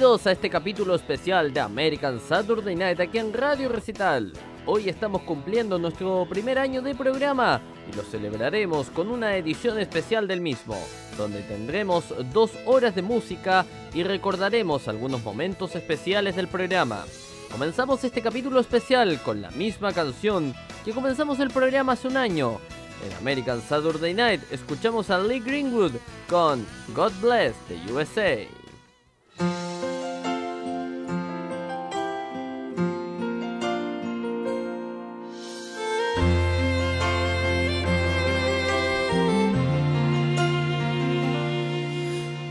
Bienvenidos a este capítulo especial de American Saturday Night aquí en Radio Recital. Hoy estamos cumpliendo nuestro primer año de programa y lo celebraremos con una edición especial del mismo, donde tendremos dos horas de música y recordaremos algunos momentos especiales del programa. Comenzamos este capítulo especial con la misma canción que comenzamos el programa hace un año. En American Saturday Night escuchamos a Lee Greenwood con God Bless the USA.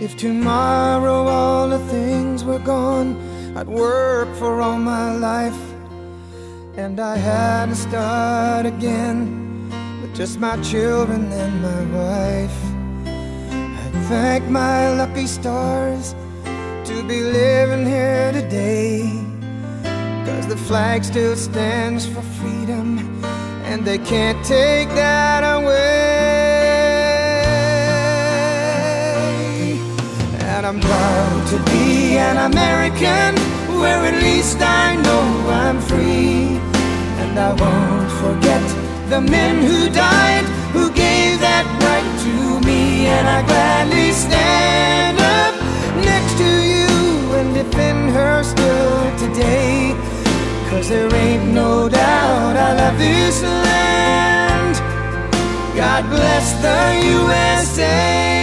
If tomorrow all the things were gone, I'd work for all my life. And I had to start again with just my children and my wife. I thank my lucky stars to be living here today. Cause the flag still stands for freedom, and they can't take that away. And I'm proud to be an American, where at least I know I'm free. And I won't forget the men who died, who gave that right to me. And I gladly stand up next to you and defend her still today. Cause there ain't no doubt I love this land. God bless the USA.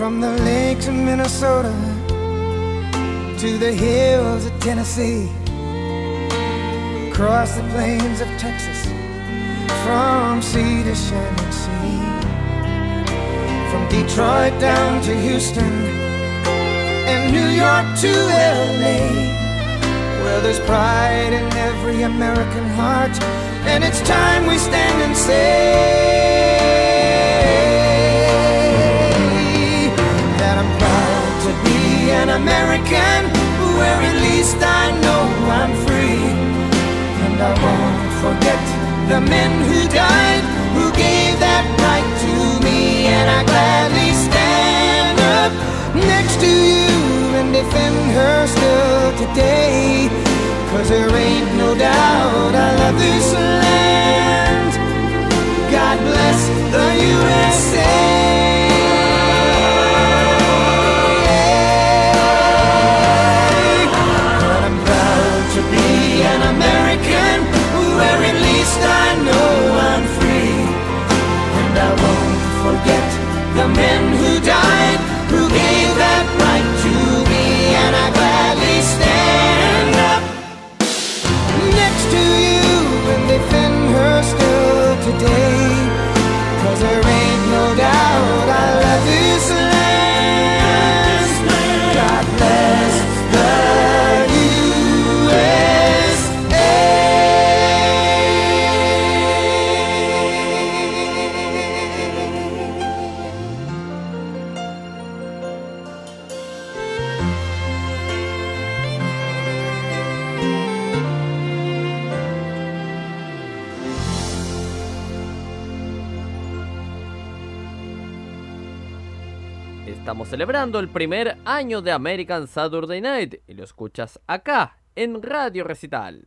From the lakes of Minnesota to the hills of Tennessee, across the plains of Texas, from sea to shining sea, from Detroit down to Houston and New York to LA, where there's pride in every American heart, and it's time we stand and say. An American, where at least I know I'm free. And I won't forget the men who died, who gave that right to me. And I gladly stand up next to you and defend her still today. Cause there ain't no doubt I love this land. God bless the USA. Least I know I'm free. And I won't forget the men who died, who celebrando el primer año de American Saturday Night y lo escuchas acá en Radio Recital.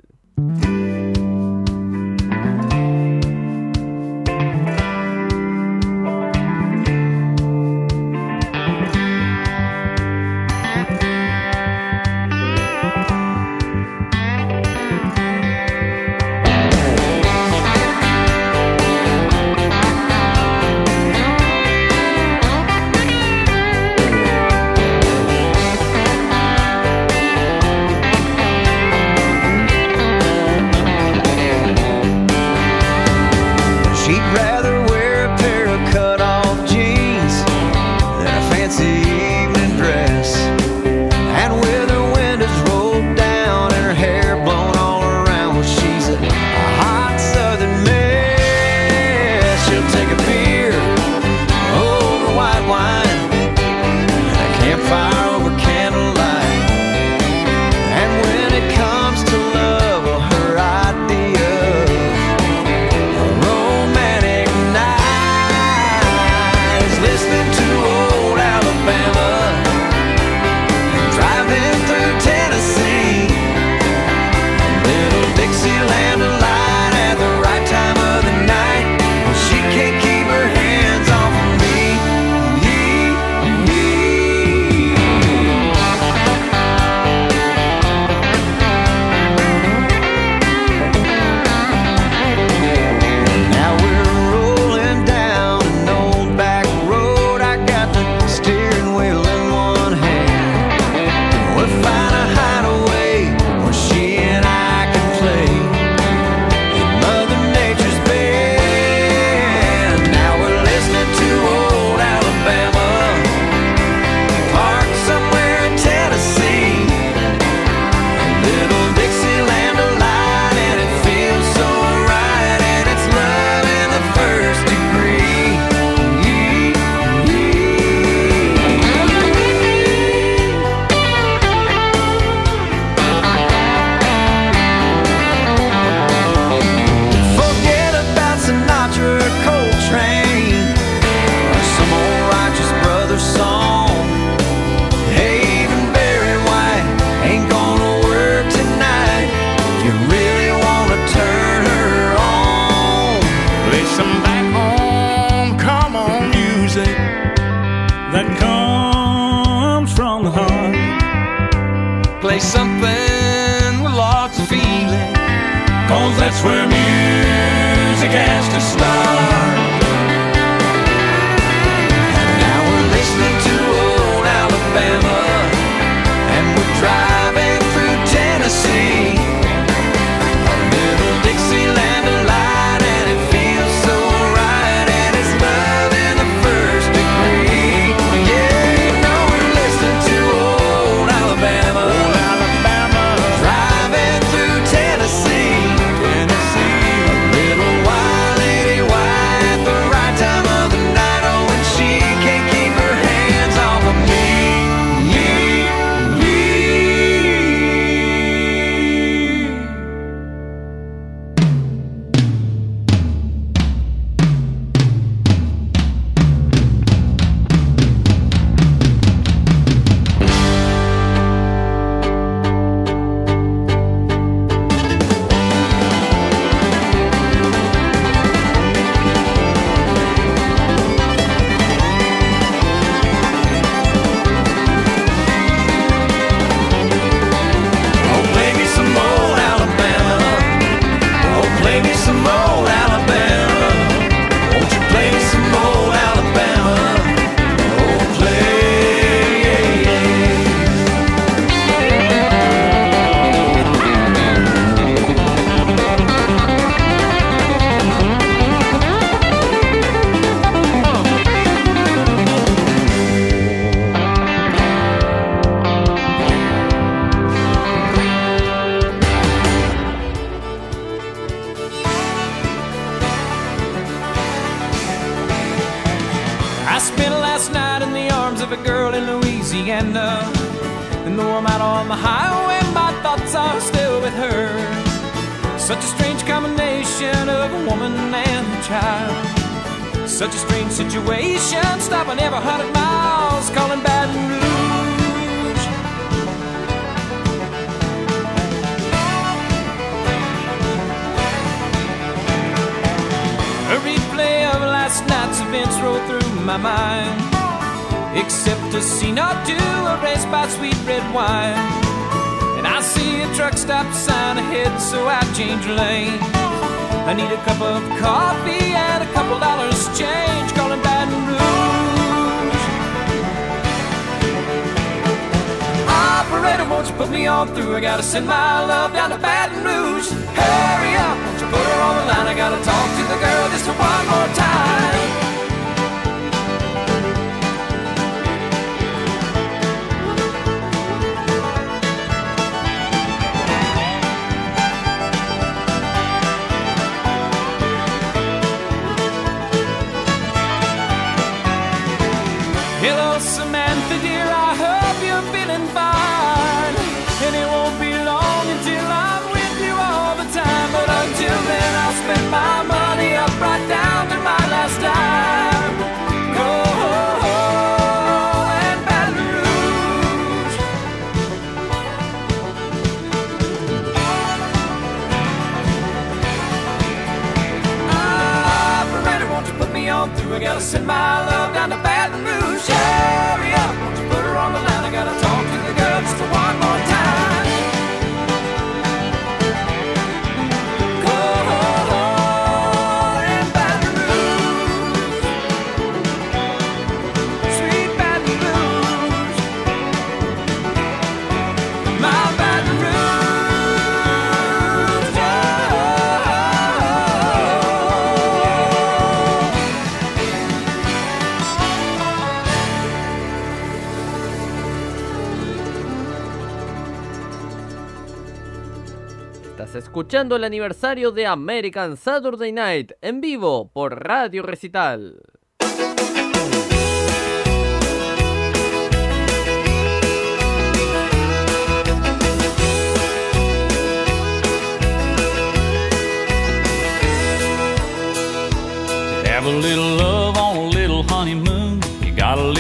escuchando el aniversario de American Saturday Night en vivo por Radio Recital.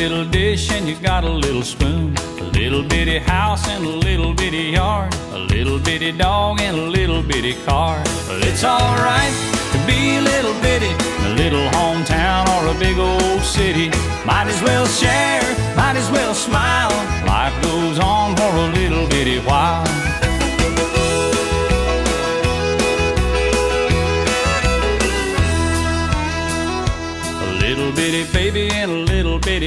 little dish and you got a little spoon. A little bitty house and a little bitty yard. A little bitty dog and a little bitty car. But it's alright to be a little bitty in a little hometown or a big old city. Might as well share, might as well smile. Life goes on for a little bitty while.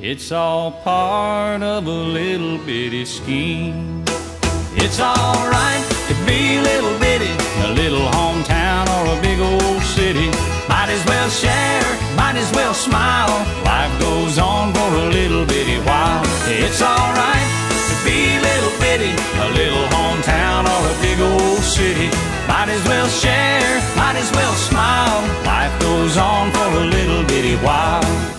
It's all part of a little bitty scheme. It's alright to be little bitty, a little hometown or a big old city. Might as well share, might as well smile. Life goes on for a little bitty while. It's alright to be little bitty, a little hometown or a big old city. Might as well share, might as well smile. Life goes on for a little bitty while.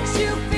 Makes you feel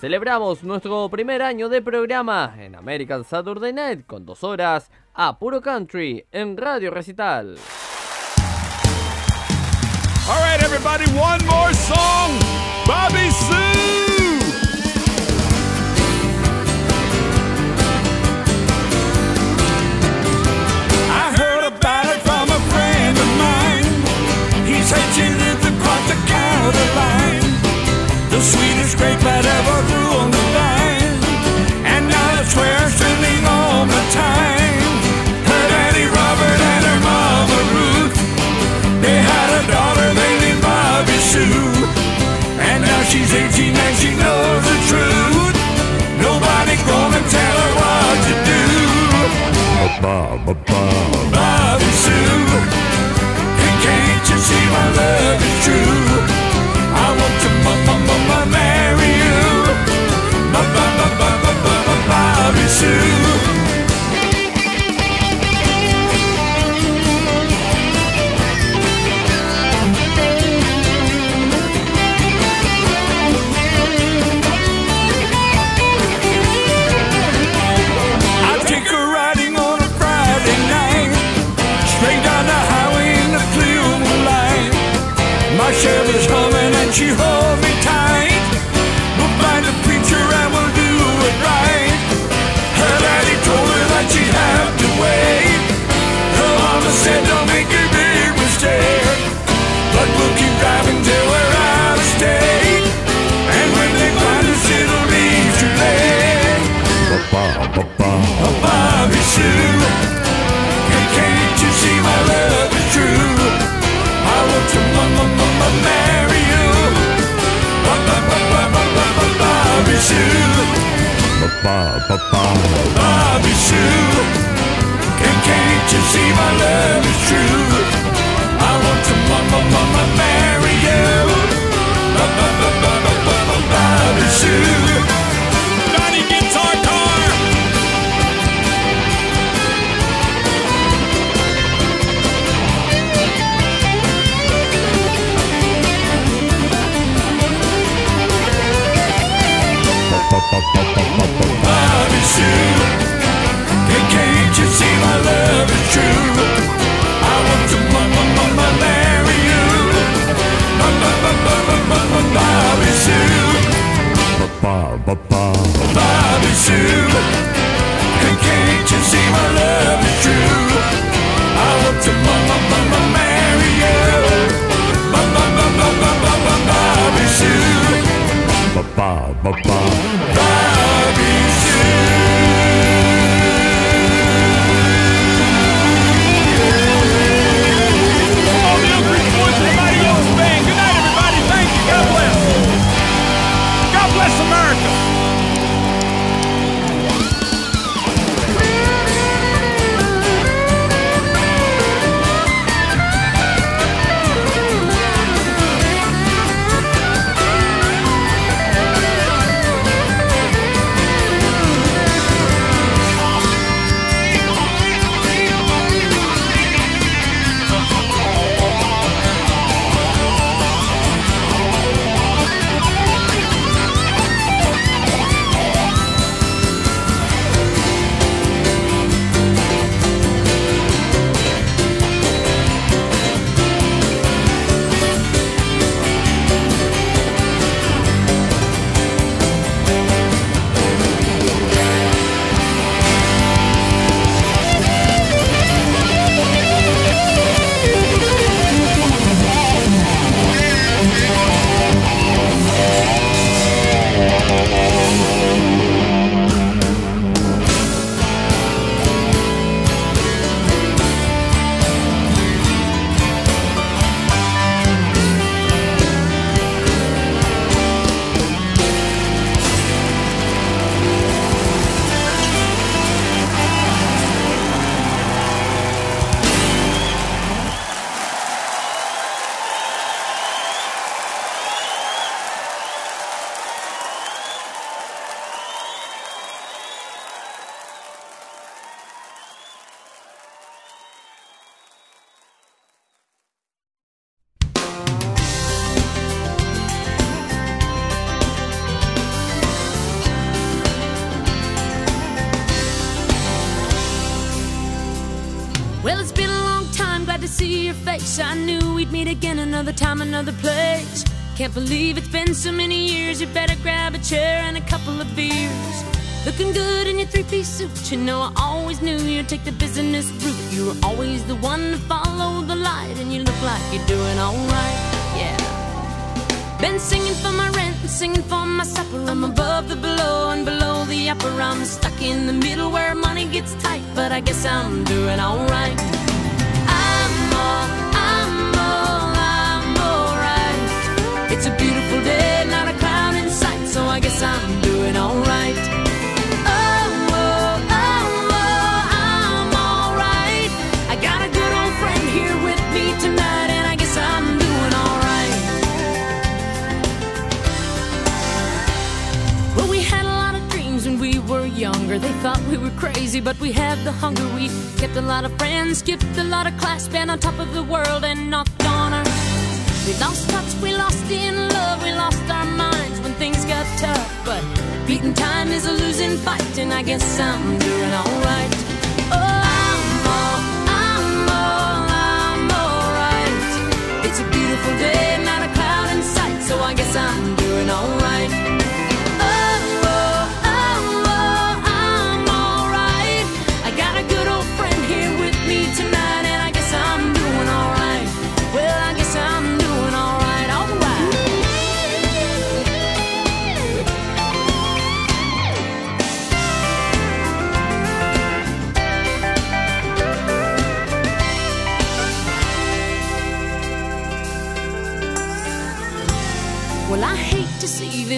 Celebramos nuestro primer año de programa en American Saturday Night con dos horas a puro country en Radio Recital. All right, everybody, one more song. Bobby Sue. said she lived across the county line. sweetest grape that ever grew on the vine. And now it's where I'm spending all my time. Her daddy Robert and her mama Ruth, they had a daughter they named Bobby Sue. And now she's 18 and she knows the truth. Nobody gonna tell her what to do. Ba, ba, ba. marry you, Bobby Sue. See your face. I knew we'd meet again another time, another place. Can't believe it's been so many years. You better grab a chair and a couple of beers. Looking good in your three piece suit. You know, I always knew you'd take the business route. You were always the one to follow the light, and you look like you're doing alright. Yeah. Been singing for my rent and singing for my supper. I'm above the below and below the upper. I'm stuck in the middle where money gets tight, but I guess I'm doing alright. I'm doing alright. Oh, oh, oh, oh, I'm alright. I got a good old friend here with me tonight, and I guess I'm doing alright. Well, we had a lot of dreams when we were younger. They thought we were crazy, but we had the hunger. We kept a lot of friends, skipped a lot of class, been on top of the world, and knocked on our. We lost touch, we lost in beating time is a losing fight, and I guess I'm doing alright. Oh, I'm all, I'm all, I'm alright. It's a beautiful day, not a cloud in sight, so I guess I'm doing alright.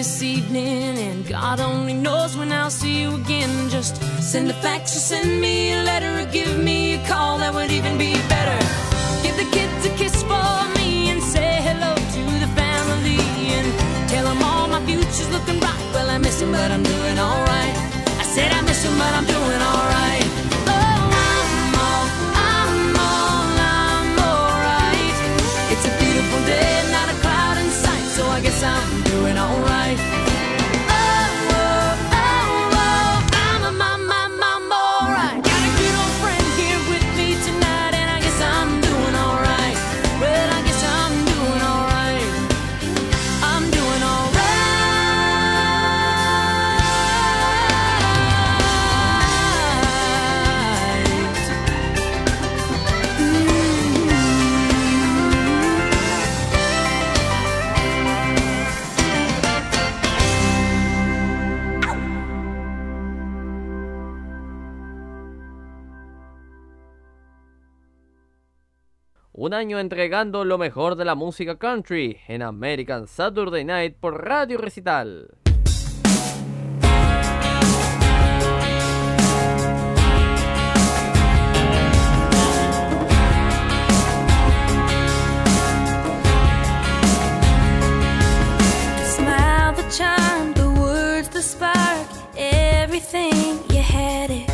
This evening, and God only knows when I'll see you again. Just send a fax or send me a letter or give me a call, that would even be better. Give the kids a kiss for me and say hello to the family and tell them all my future's looking bright. Well, I miss them, but I'm doing alright. I said I miss them, but I'm doing alright. Un año entregando lo mejor de la música country en American Saturday Night por Radio Recital. Charm, the words, the spark, everything you had it.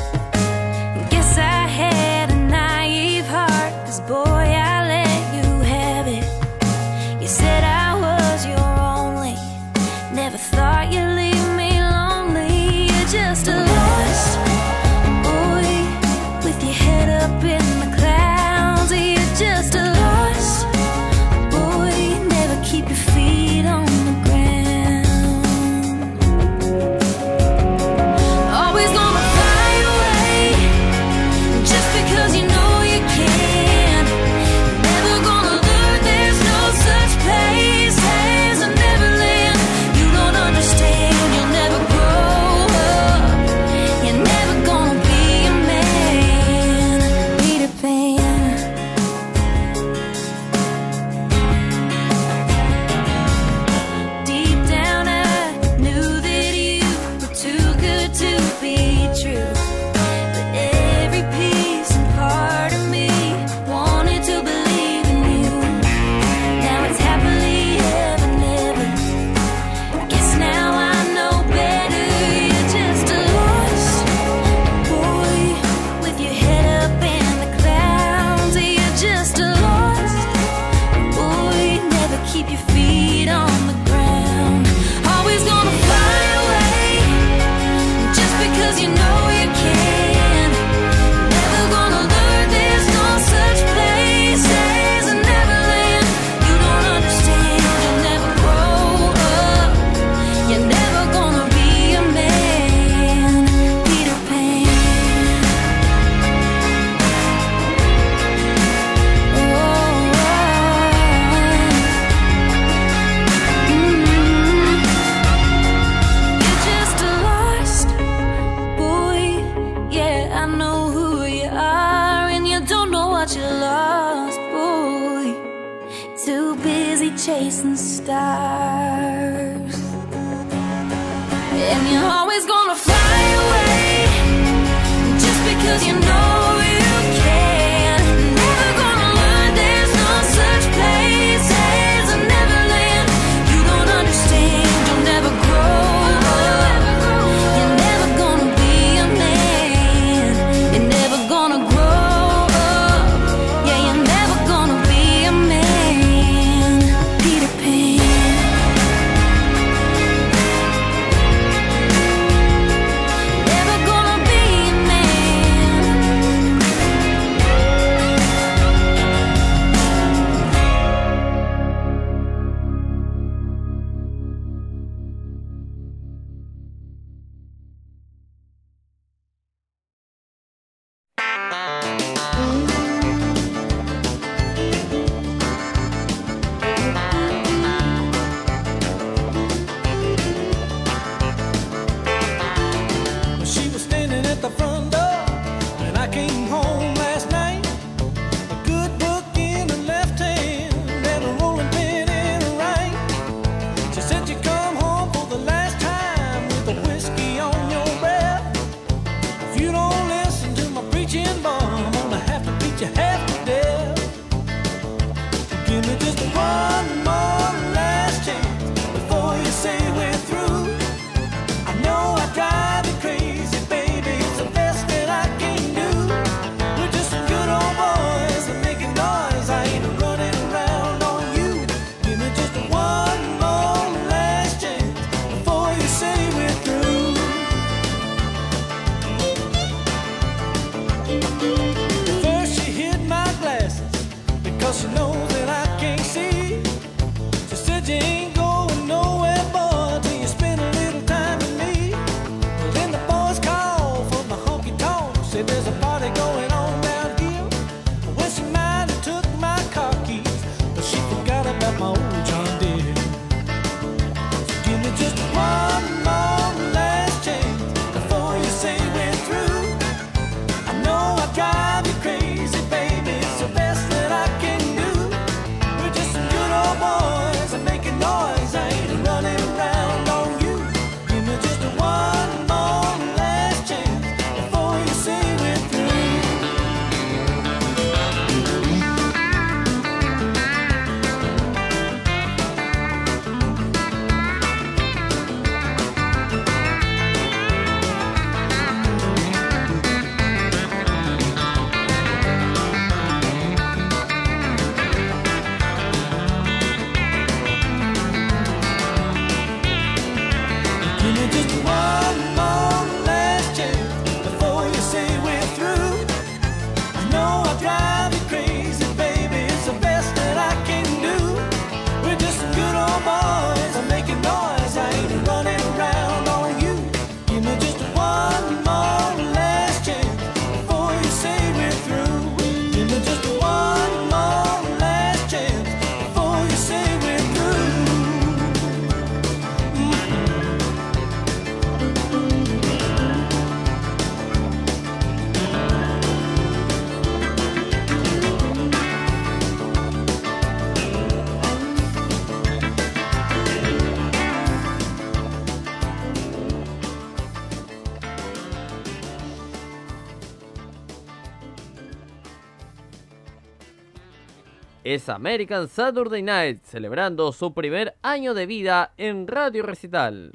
es American Saturday Night, celebrando su primer año de vida en Radio Recital.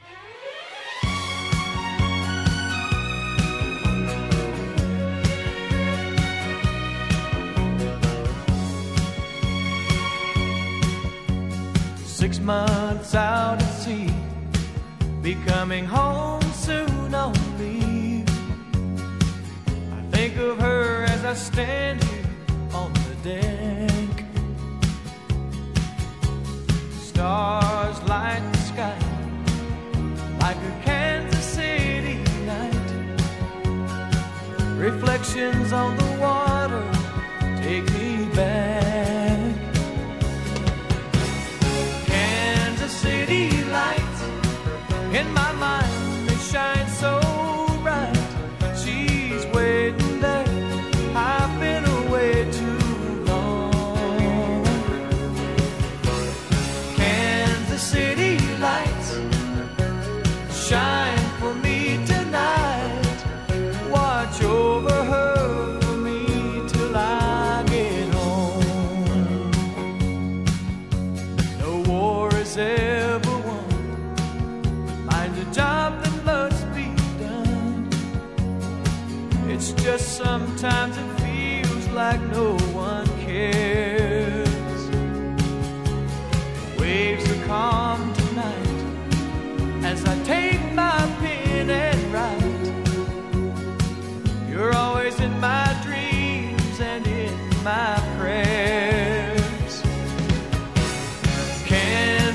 Six months out at sea, be coming home soon on leave. I think of her as I stand here on the deck. stars light the sky like a Kansas City night. Reflections on the wall.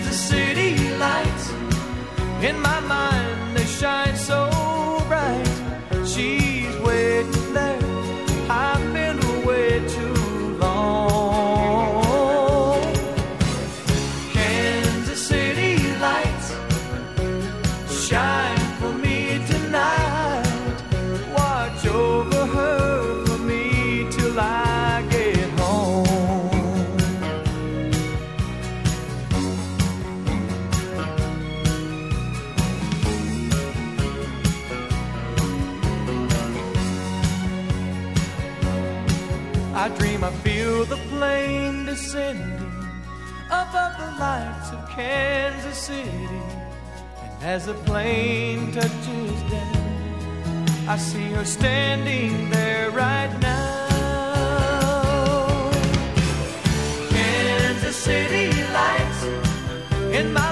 the city lights in my mind. Kansas City. And as the plane touches down, I see her standing there right now. Kansas City lights in my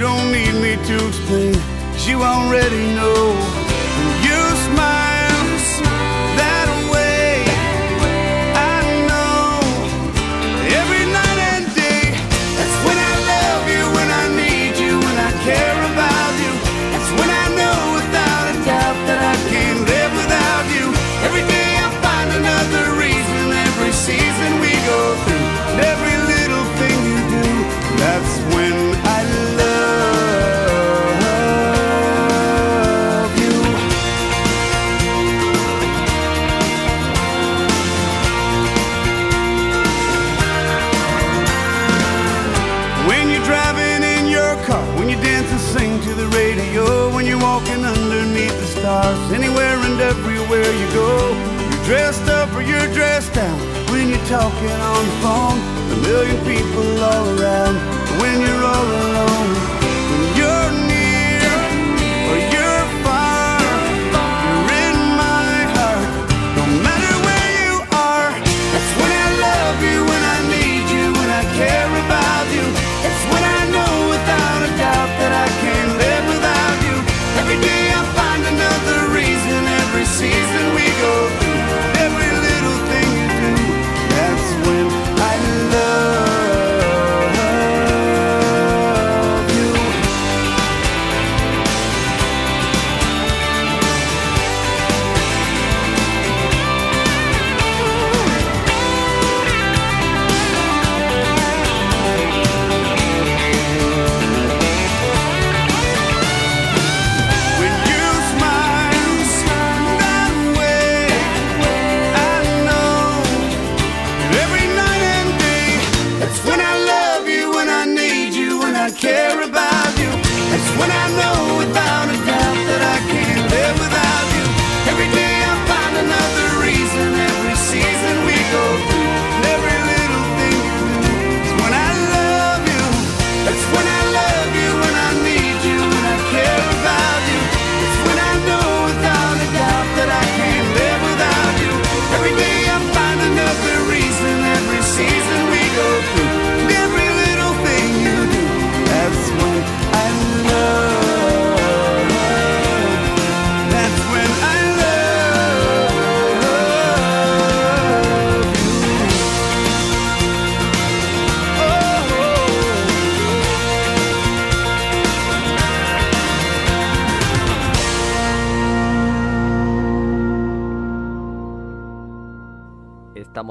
You don't need me to explain, you already know. talking on the phone, a million people all around. When you're all alone.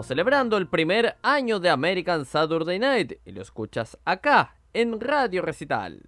celebrando el primer año de American Saturday Night y lo escuchas acá en Radio Recital.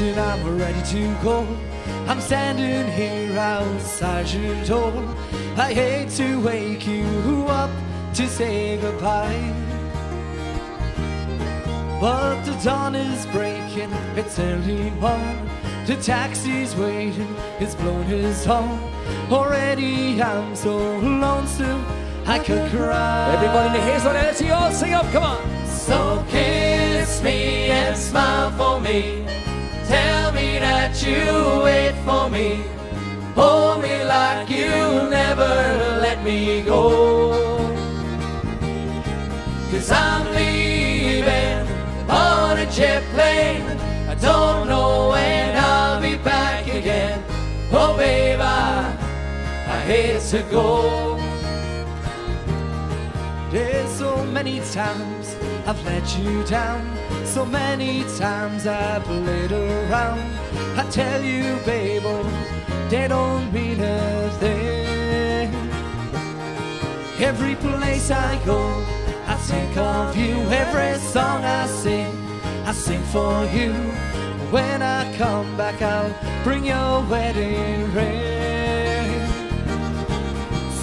And I'm ready to go. I'm standing here outside your door. I hate to wake you up to say goodbye. But the dawn is breaking, it's early morn. The taxi's waiting, it's blown his horn. Already I'm so lonesome, I could cry. Everybody in the haze on all sing up, come on. So kiss me and smile for me. That you wait for me. Hold me like you never let me go. Cause I'm leaving on a jet plane. I don't know when I'll be back again. Oh, babe, I, I hate to go. There's so many times I've let you down. So many times I've played around. I tell you, babe, oh, they don't mean a thing. Every place I go, I think of you. Every song I sing, I sing for you. When I come back, I'll bring your wedding ring.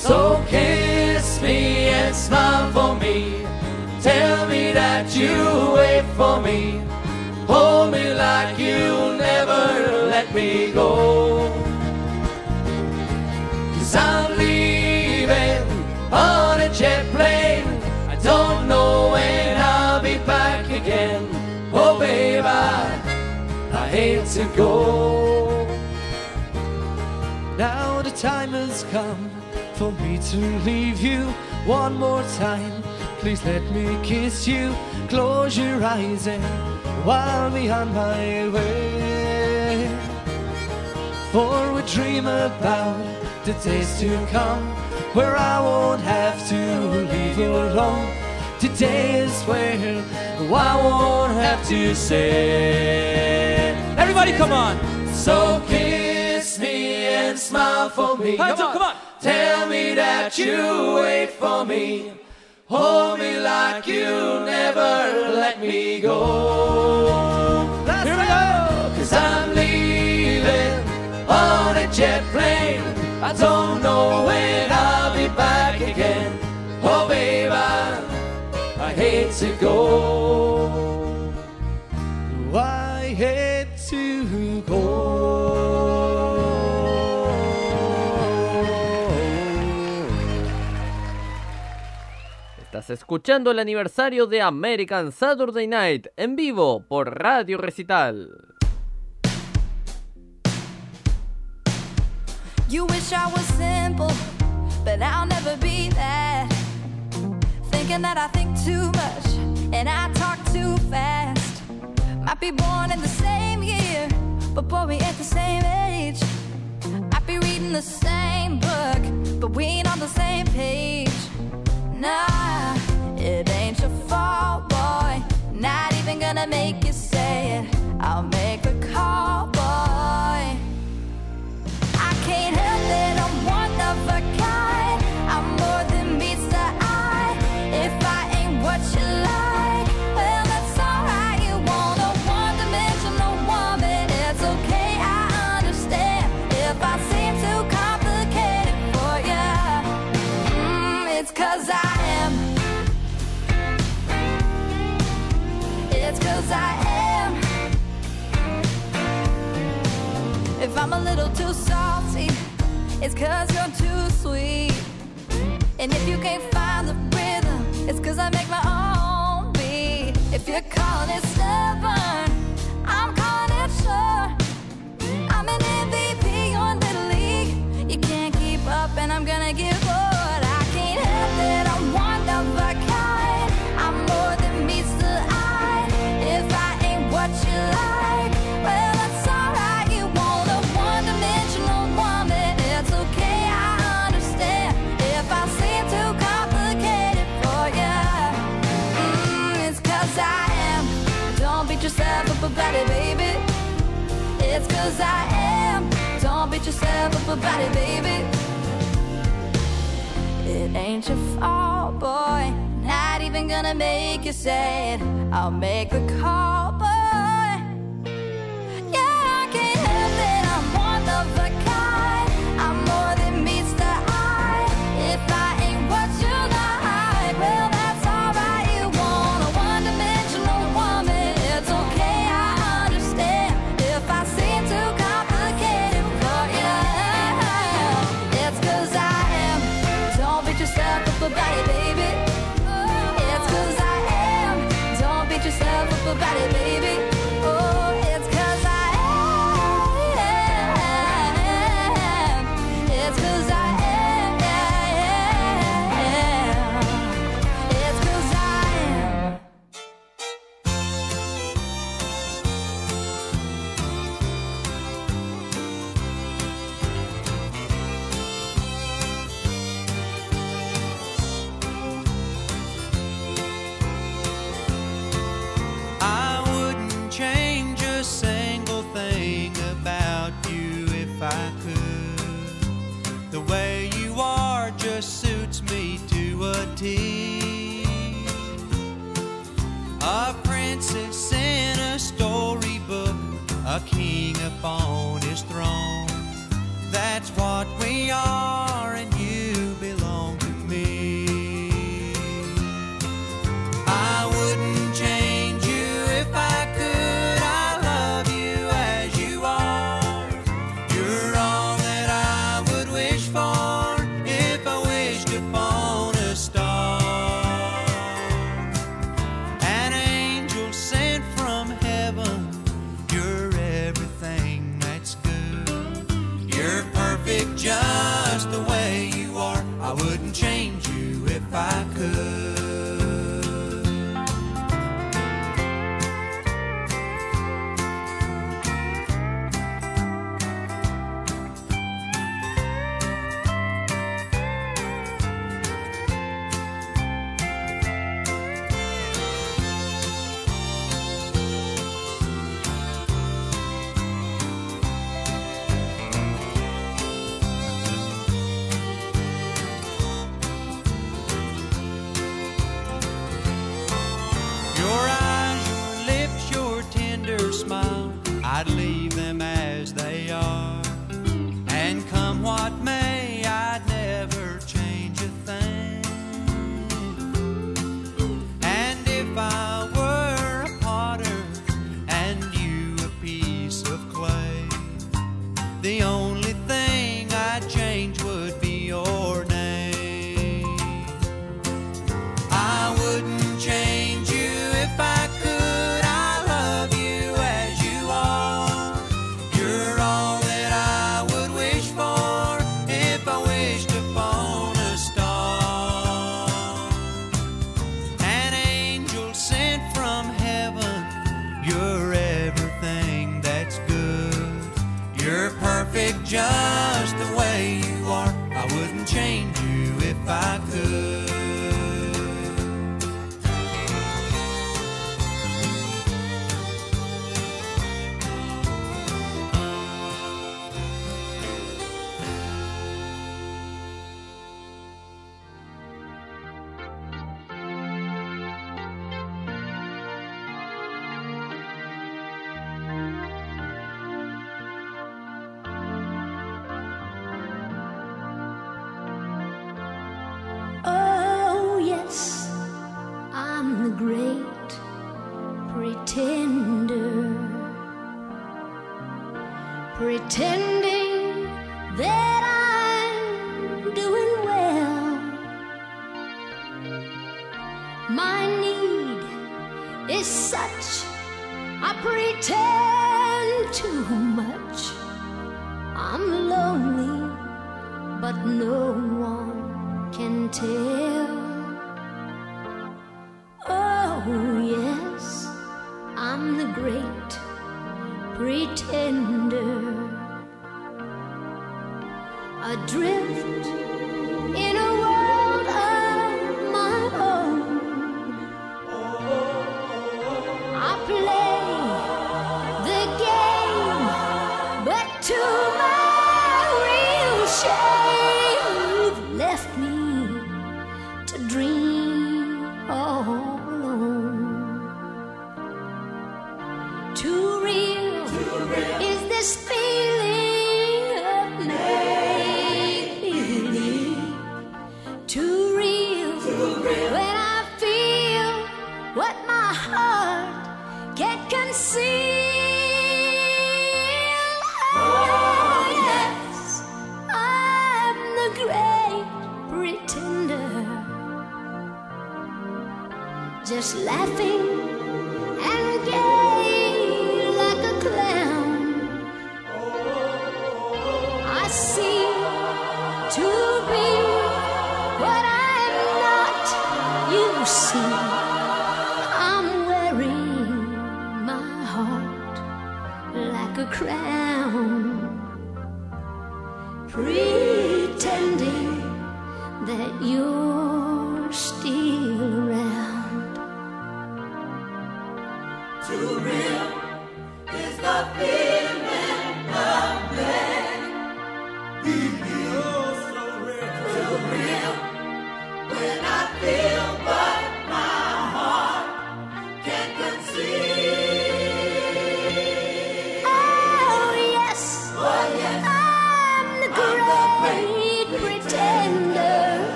So kiss me and smile for me. Tell me that you wait for me. Hold me like you'll never let me go. Cause I'm leaving on a jet plane. I don't know when I'll be back again. Oh, babe, I, I hate to go. Now the time has come for me to leave you one more time. Please let me kiss you. Close your eyes and while me on my way. For we dream about the days to come where I won't have to leave you alone. Today is where I won't have to say. Everybody, come on. So kiss me and smile for me. Hands up, come on. Tell me that you wait for me. Hold me like you never let me go. Here we go. Cause I'm leaving on a jet plane. I don't know when I'll be back again. Oh, babe, I, I hate to go. I hate to go. Estás escuchando el aniversario de American Saturday Night en vivo por Radio Recital. You wish I was simple, but I'll never be that. Thinking that I think too much and I talk too fast. Might be born in the same year, but boy, we ain't the same age. Might be reading the same book, but we ain't on the same page. Nah, it ain't your fault, boy. Not even gonna make If I'm a little too salty, it's cause you're too sweet. And if you can't find the rhythm, it's cause I make my own beat. If you're calling it stubborn, I am. Don't beat yourself up about it, baby. It ain't your fault, boy. Not even gonna make you sad. I'll make the call. phone.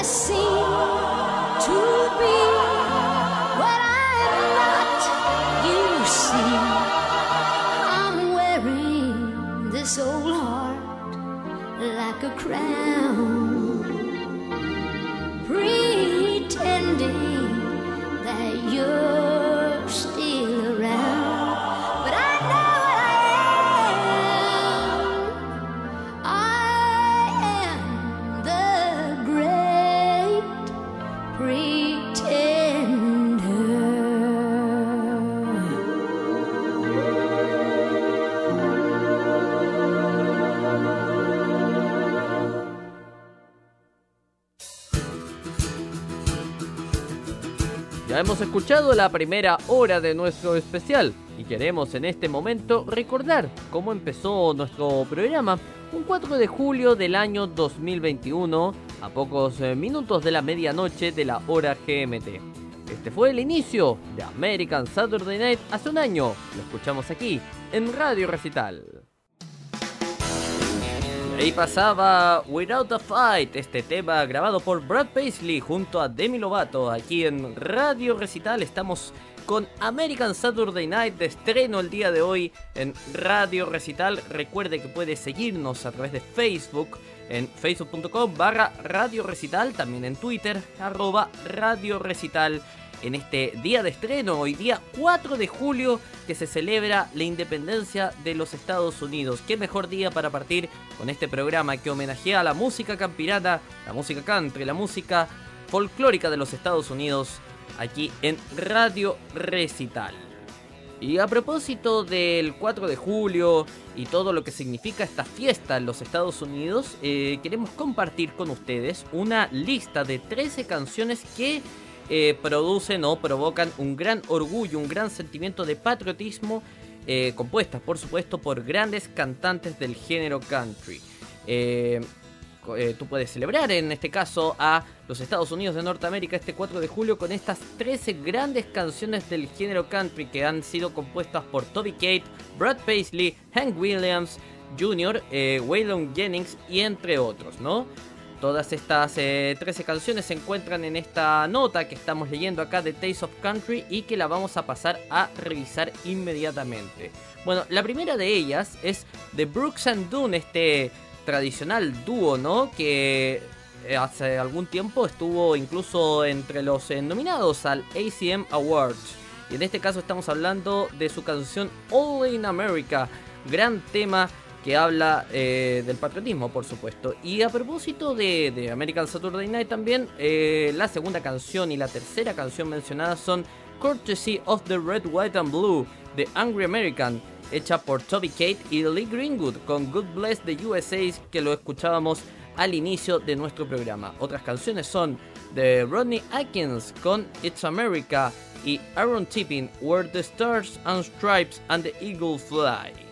I escuchado la primera hora de nuestro especial y queremos en este momento recordar cómo empezó nuestro programa un 4 de julio del año 2021 a pocos eh, minutos de la medianoche de la hora GMT. Este fue el inicio de American Saturday Night hace un año. Lo escuchamos aquí en Radio Recital. Ahí pasaba Without a Fight, este tema grabado por Brad Paisley junto a Demi Lovato. Aquí en Radio Recital estamos con American Saturday Night de estreno el día de hoy en Radio Recital. Recuerde que puede seguirnos a través de Facebook en facebook.com barra Radio Recital, también en Twitter, arroba Radio Recital en este día de estreno, hoy día 4 de julio, que se celebra la independencia de los Estados Unidos. Qué mejor día para partir con este programa que homenajea a la música campirana, la música country, la música folclórica de los Estados Unidos, aquí en Radio Recital. Y a propósito del 4 de julio y todo lo que significa esta fiesta en los Estados Unidos, eh, queremos compartir con ustedes una lista de 13 canciones que eh, producen o provocan un gran orgullo, un gran sentimiento de patriotismo, eh, compuestas por supuesto por grandes cantantes del género country. Eh, eh, tú puedes celebrar en este caso a los Estados Unidos de Norteamérica este 4 de julio con estas 13 grandes canciones del género country que han sido compuestas por Toby Kate, Brad Paisley, Hank Williams Jr., Waylon Jennings y entre otros, ¿no? Todas estas eh, 13 canciones se encuentran en esta nota que estamos leyendo acá de Taste of Country y que la vamos a pasar a revisar inmediatamente. Bueno, la primera de ellas es The Brooks and Dunn, este tradicional dúo, ¿no? Que eh, hace algún tiempo estuvo incluso entre los eh, nominados al ACM Awards. Y en este caso estamos hablando de su canción All in America, gran tema que habla eh, del patriotismo, por supuesto. Y a propósito de, de American Saturday Night también, eh, la segunda canción y la tercera canción mencionadas son Courtesy of the Red, White and Blue, The Angry American, hecha por Toby Kate y Lee Greenwood, con Good Bless the USA, que lo escuchábamos al inicio de nuestro programa. Otras canciones son de Rodney Atkins con It's America y Aaron Tipping, Where the Stars and Stripes and the Eagle Fly.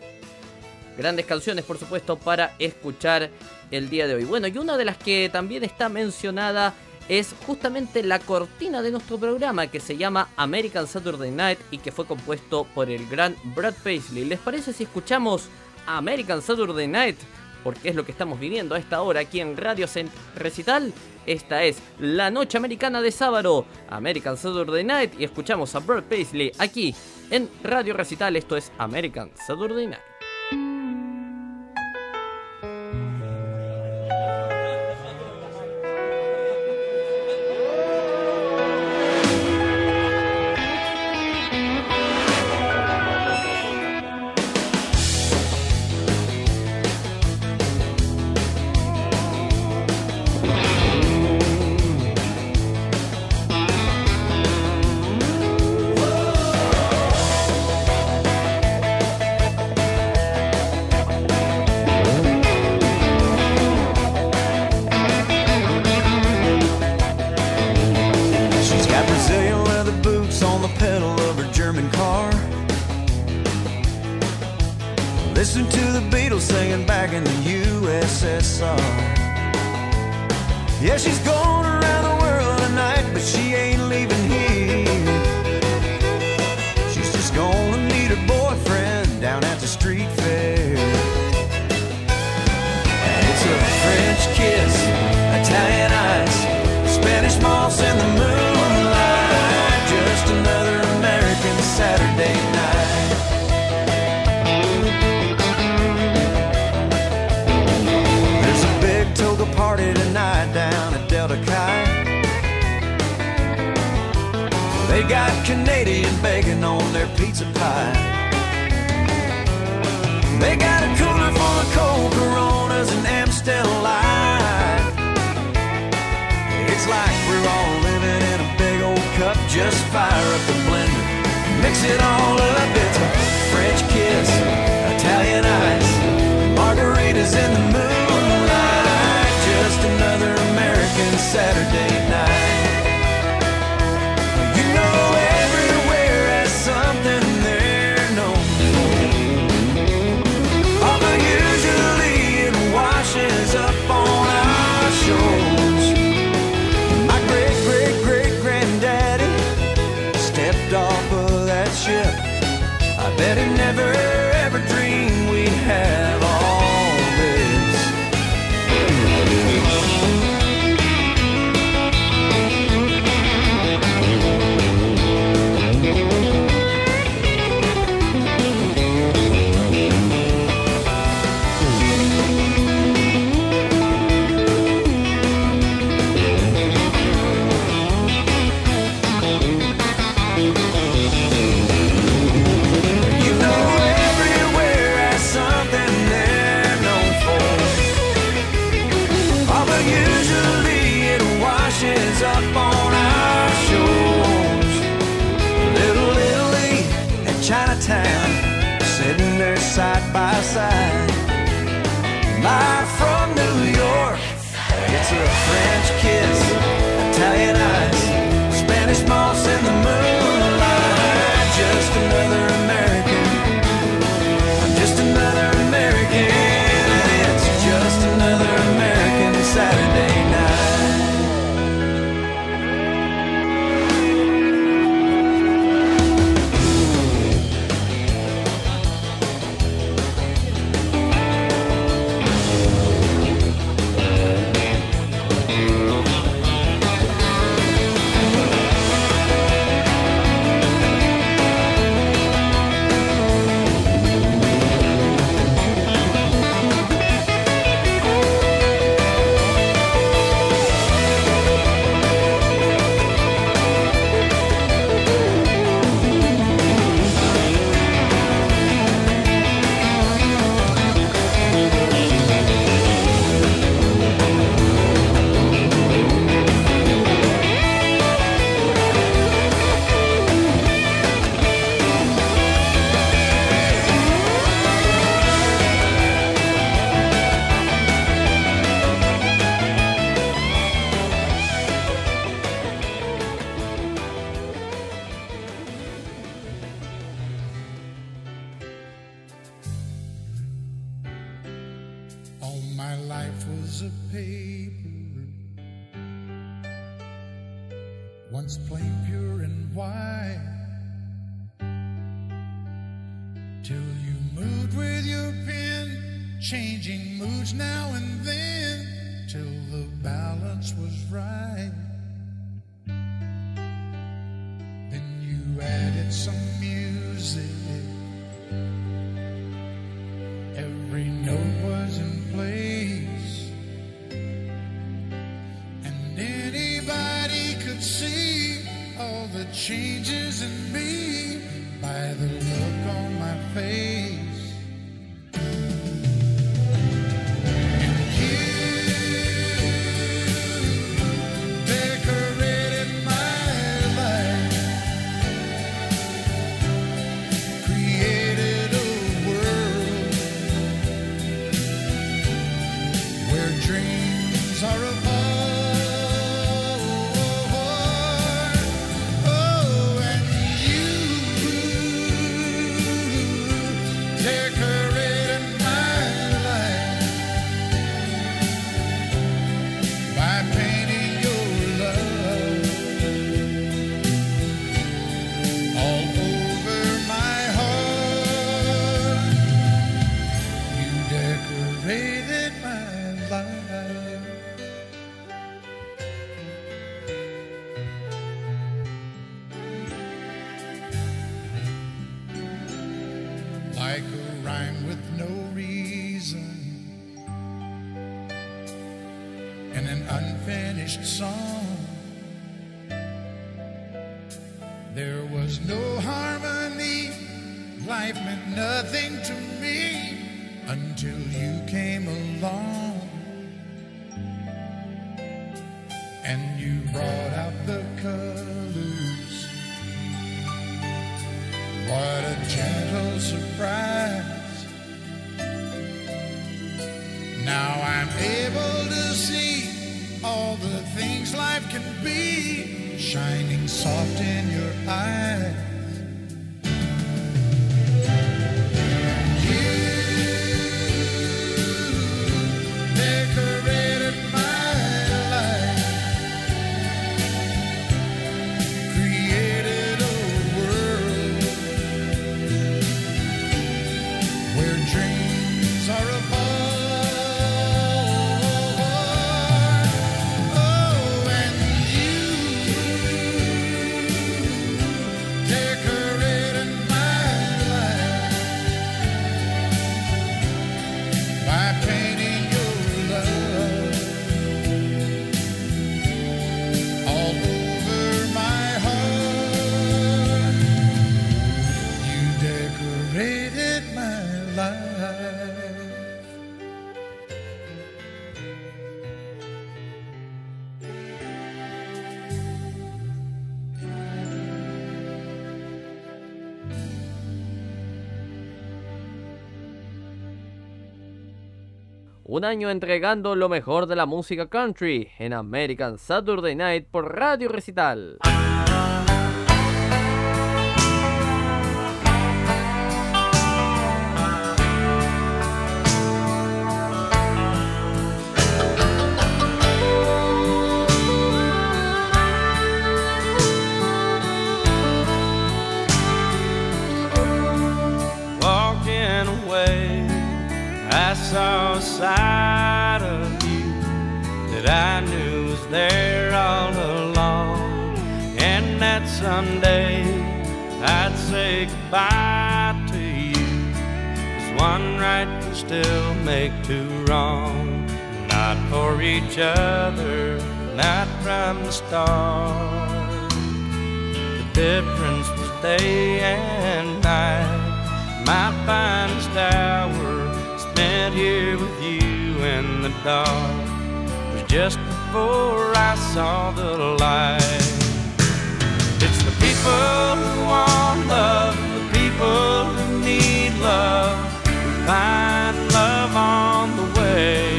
Grandes canciones, por supuesto, para escuchar el día de hoy. Bueno, y una de las que también está mencionada es justamente la cortina de nuestro programa que se llama American Saturday Night y que fue compuesto por el gran Brad Paisley. ¿Les parece si escuchamos American Saturday Night? Porque es lo que estamos viviendo a esta hora aquí en Radio Recital. Esta es la noche americana de sábado, American Saturday Night, y escuchamos a Brad Paisley aquí en Radio Recital. Esto es American Saturday Night. By painting Un año entregando lo mejor de la música country en American Saturday Night por Radio Recital. Someday I'd say goodbye to you. 'Cause one right can still make two wrong. Not for each other, not from the start. The difference was day and night. My finest hour spent here with you in the dark was just before I saw the light. People who want love, the people who need love, find love on the way.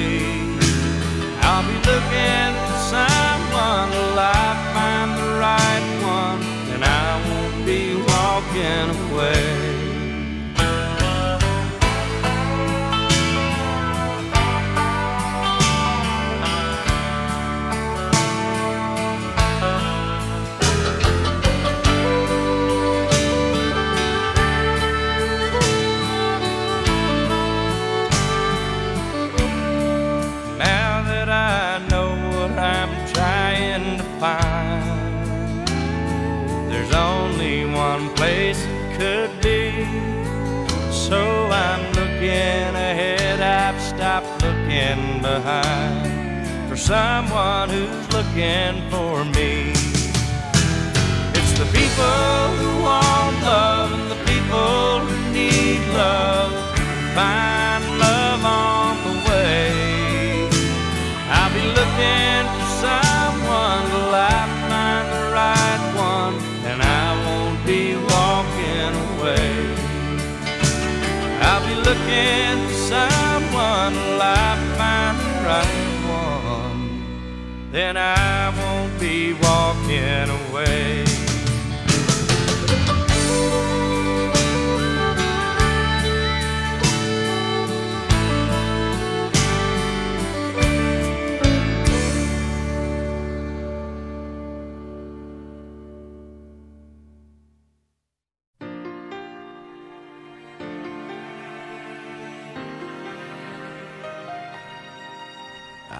I'll be looking for someone till I find the right one, and I won't be walking away. Behind for someone who's looking for me. It's the people who want love and the people who need love. Find love on the way. I'll be looking for someone till I find the right one, and I won't be walking away. I'll be looking for someone the right one, then I won't be walking away.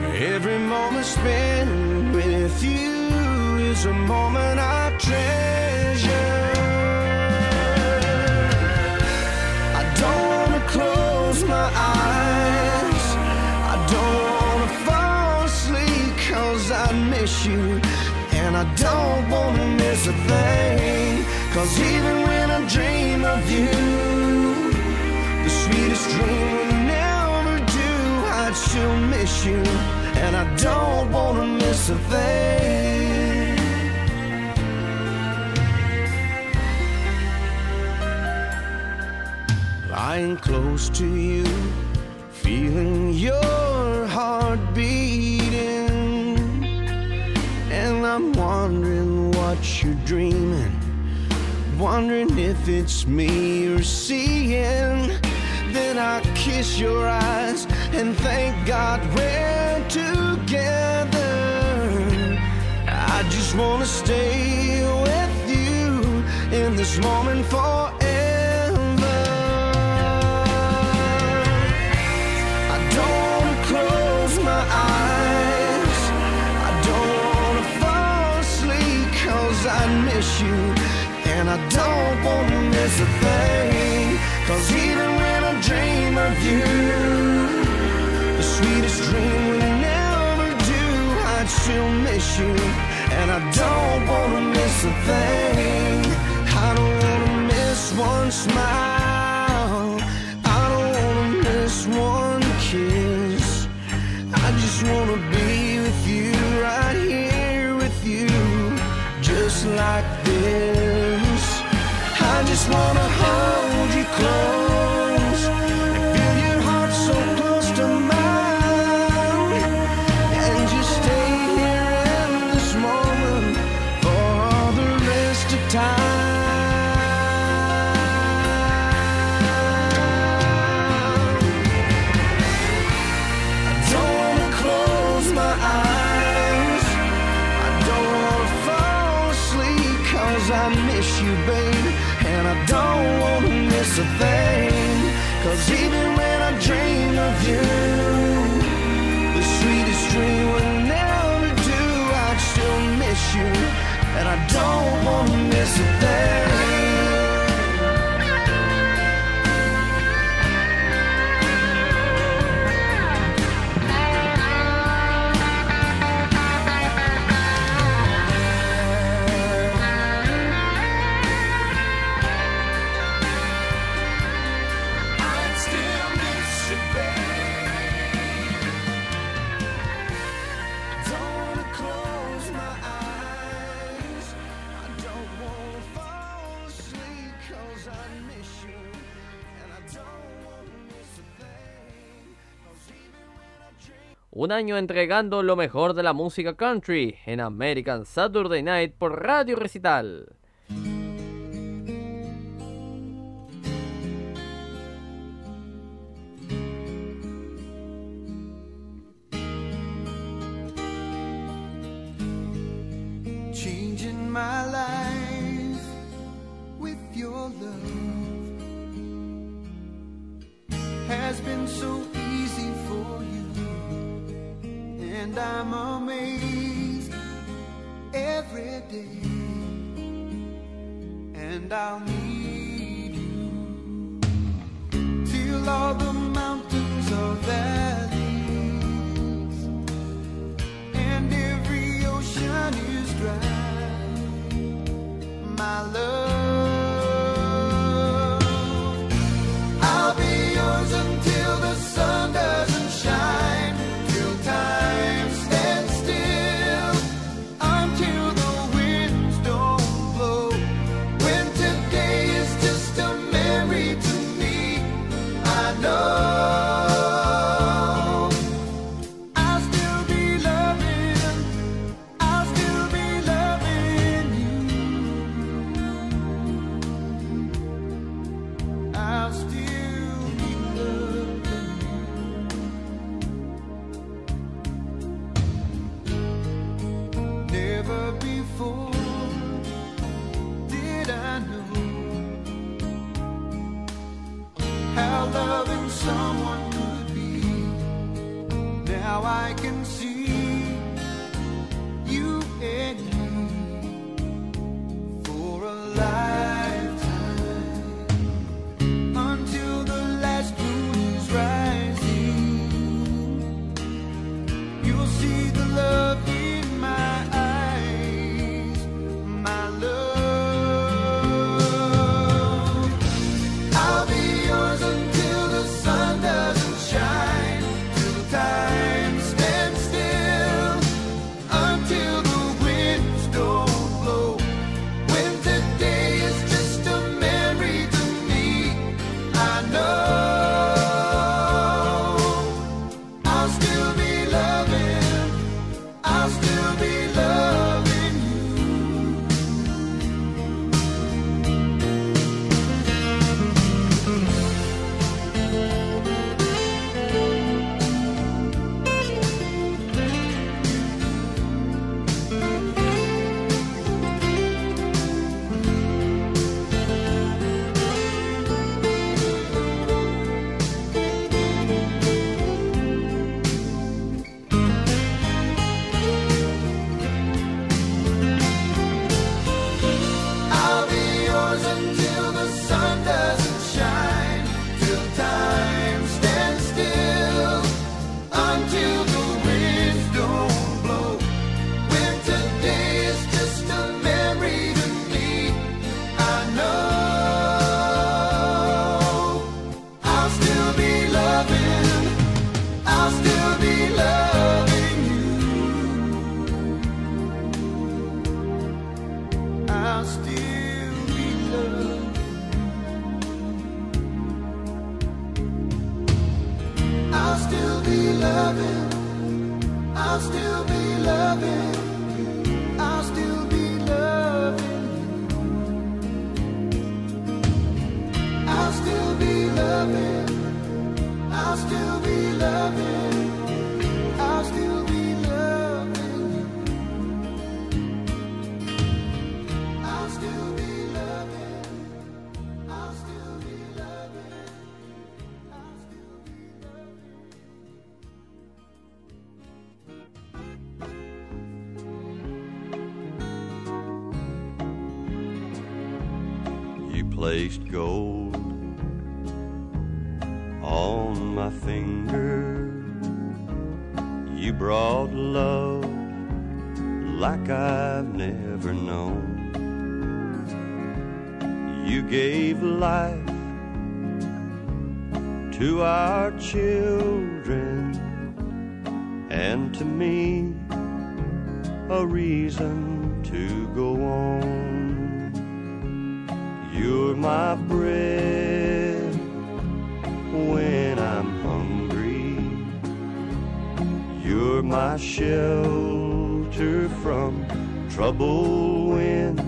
Every moment spent with you is a moment I treasure. I don't wanna close my eyes. I don't wanna fall asleep cause I miss you. And I don't wanna miss a thing. Cause even when I dream of you, the sweetest dream still miss you, and I don't wanna miss a thing. Lying close to you, feeling your heart beating, and I'm wondering what you're dreaming. Wondering if it's me you're seeing. Then I kiss your eyes and thank God we're together. I just wanna stay with you in this moment forever. I don't wanna close my eyes. I don't wanna fall asleep cause I miss you. And I don't wanna miss a thing. Cause even when I dream of you, sweetest dream we never do, I'd still miss you. And I don't wanna miss a thing. I don't wanna miss one smile. I don't wanna miss one kiss. I just wanna be with you, right here with you, just like this. I just wanna hold you close even when I dream of you, the sweetest dream never do. I'd still miss you. And I don't wanna miss a thing. Un año entregando lo mejor de la música country en American Saturday Night por Radio Recital. I'm amazed every day, and I'll. placed gold on my finger. You brought love like I've never known. You gave life to our children and to me a reason my bread when I'm hungry. You're my shelter from trouble winds.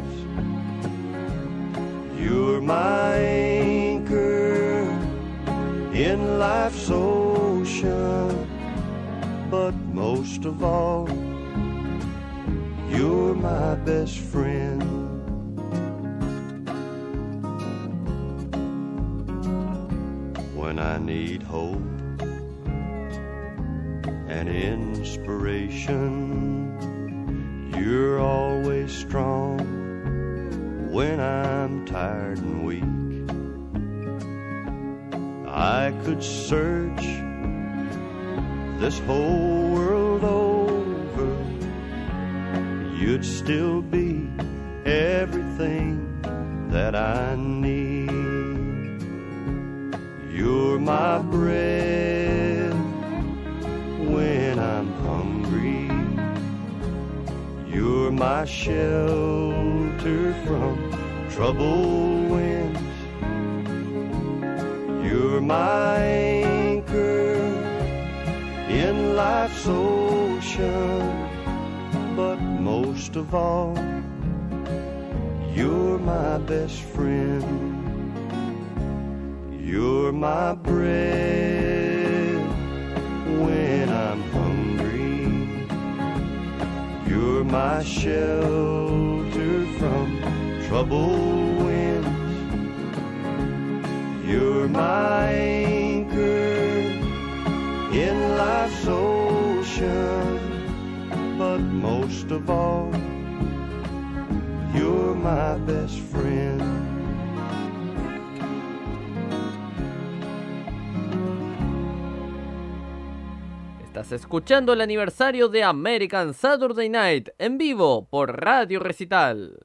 You're my anchor in life's ocean. But most of all, you're my best friend. Could search this whole world over, you'd still be everything that I need. You're my bread when I'm hungry. You're my shelter from troubled winds. You're my ocean. But most of all, you're my best friend. You're my bread when I'm hungry. You're my shelter from trouble winds. You're my anchor in life's ocean. But most of all, you're my best friend. Estás escuchando el aniversario de American Saturday Night en vivo por Radio Recital.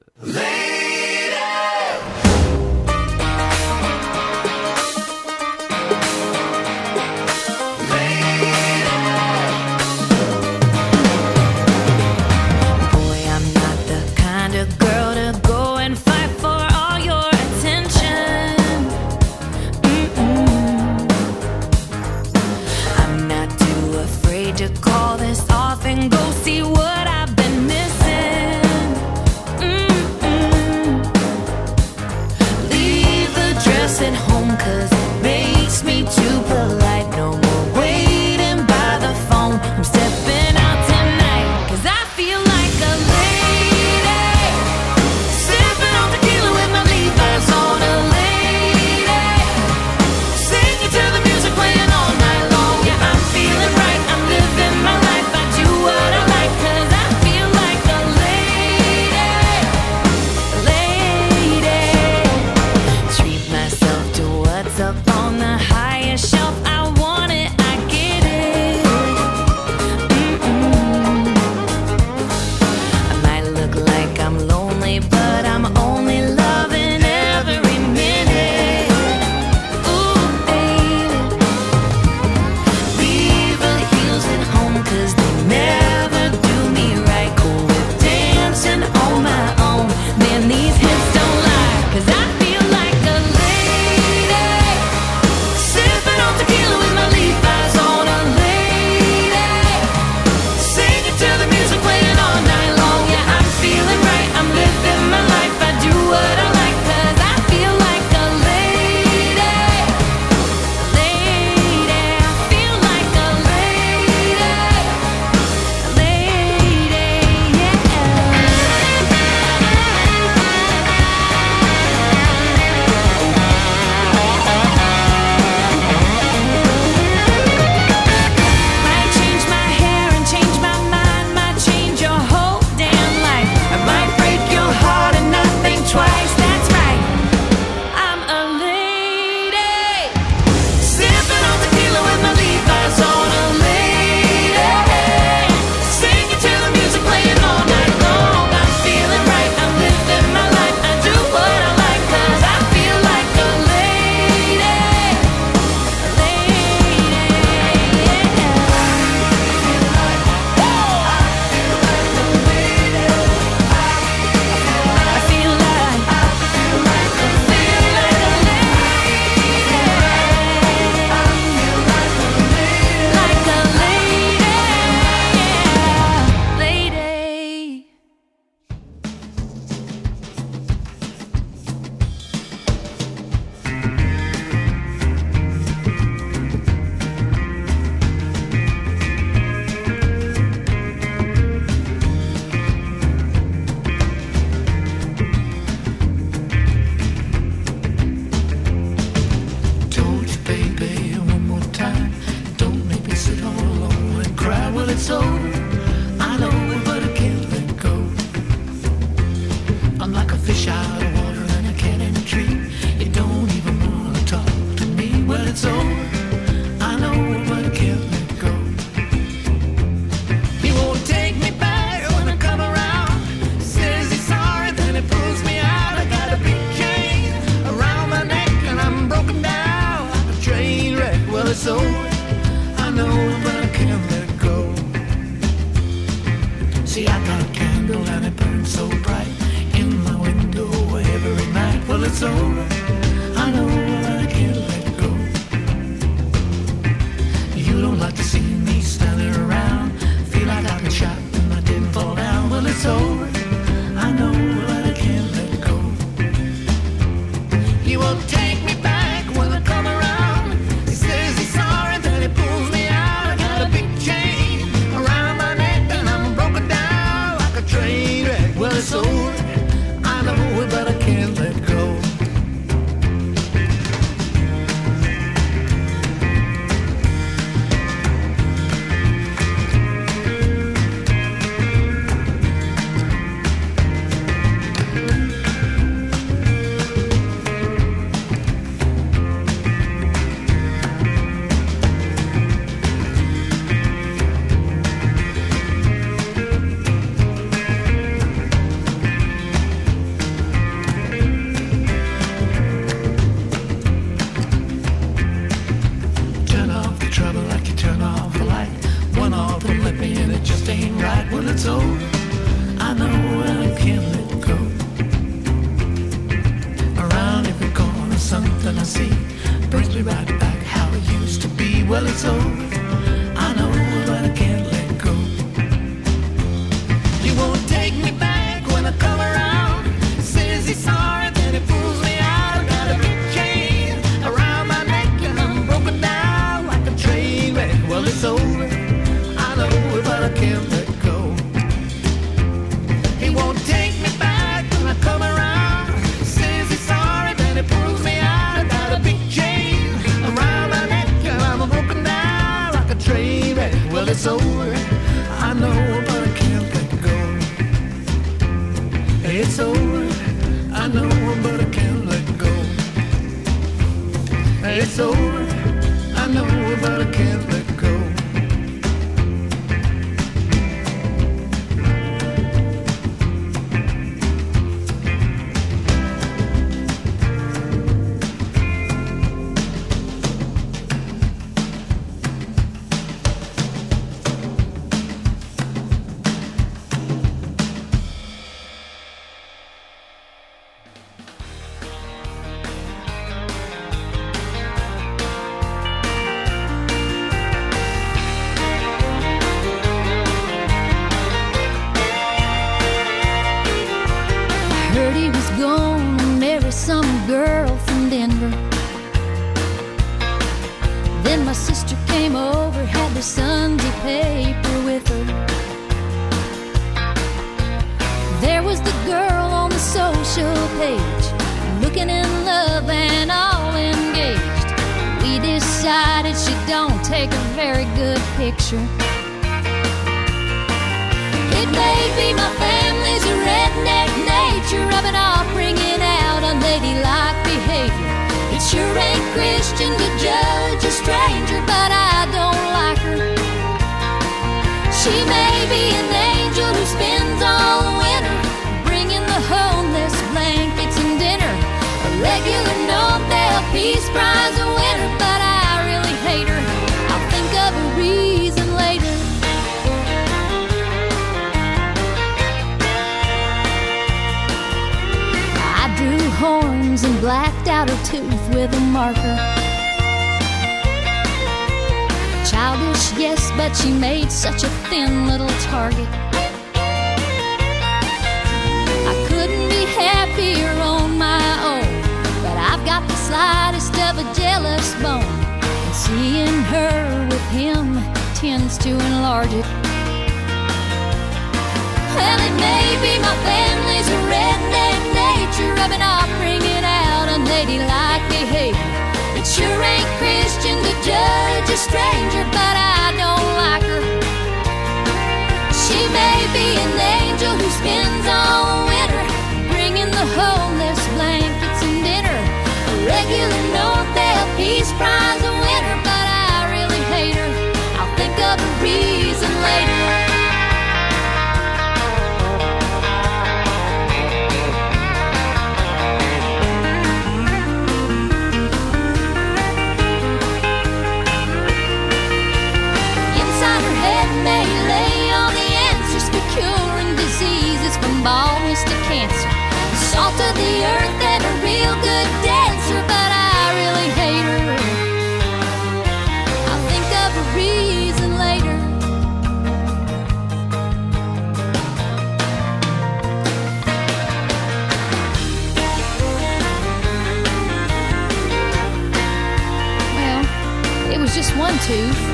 two,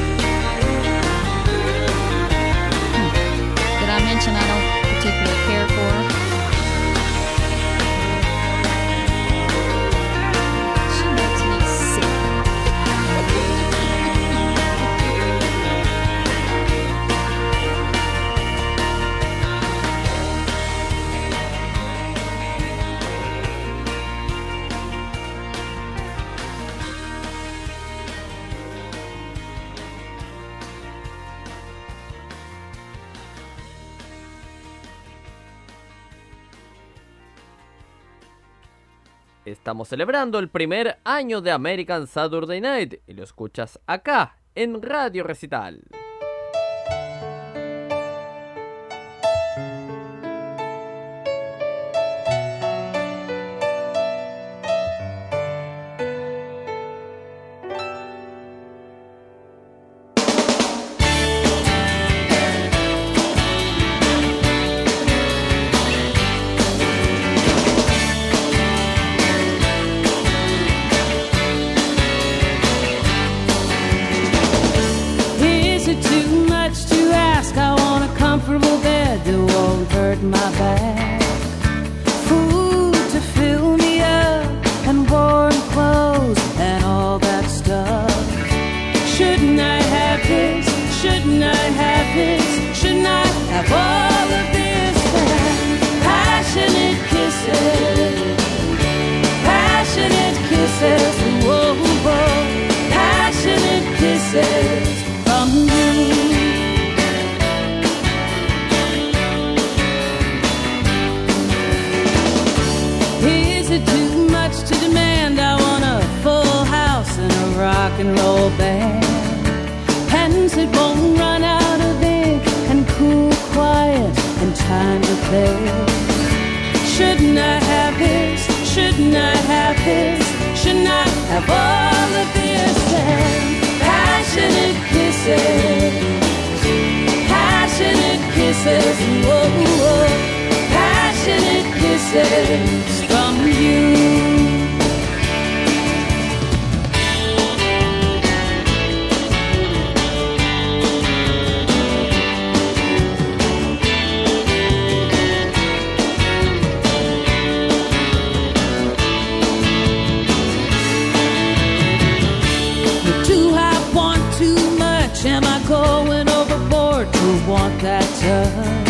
Estamos celebrando el primer año de American Saturday Night y lo escuchas acá en Radio Recital. passionate kisses, passionate kisses, whoa, whoa, passionate kisses. 的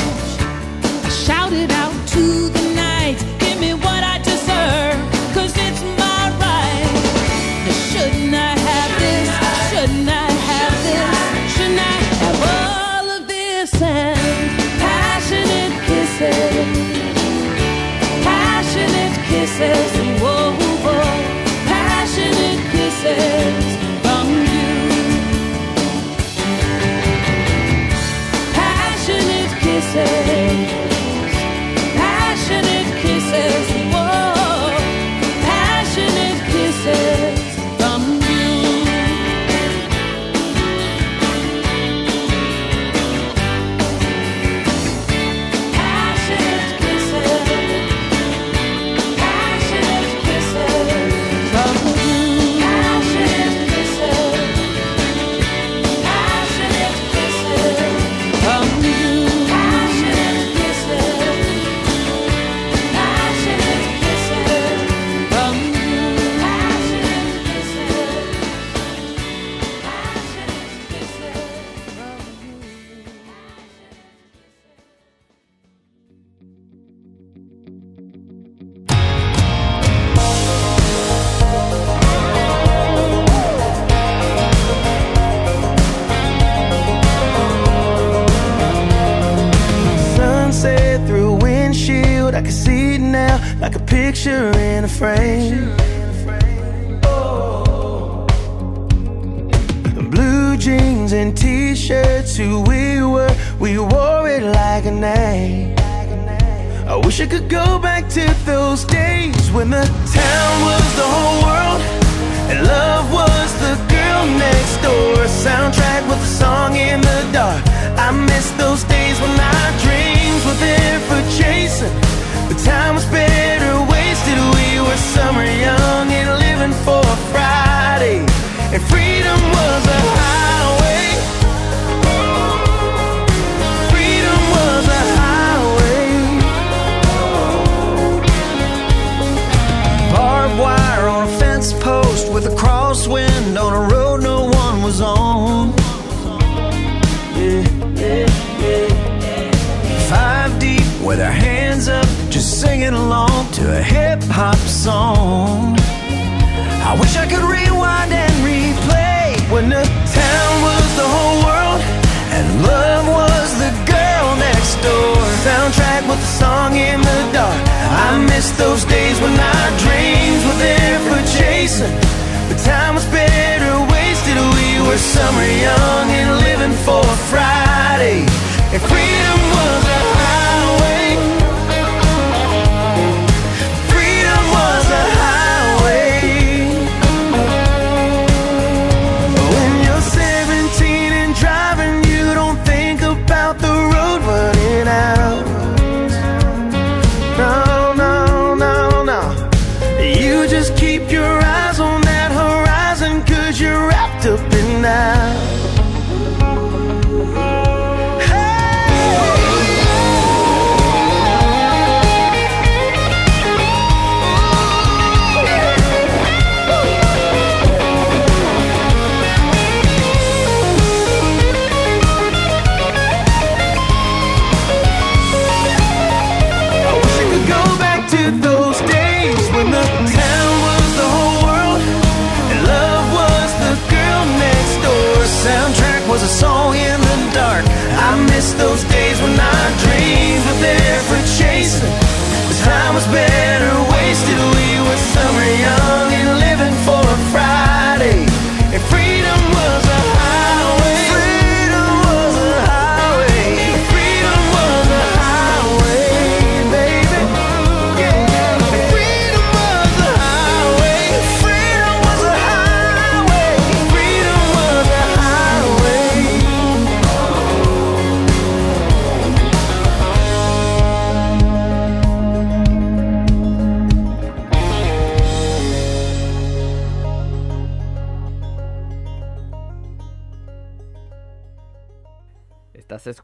a song in the dark. I miss those days.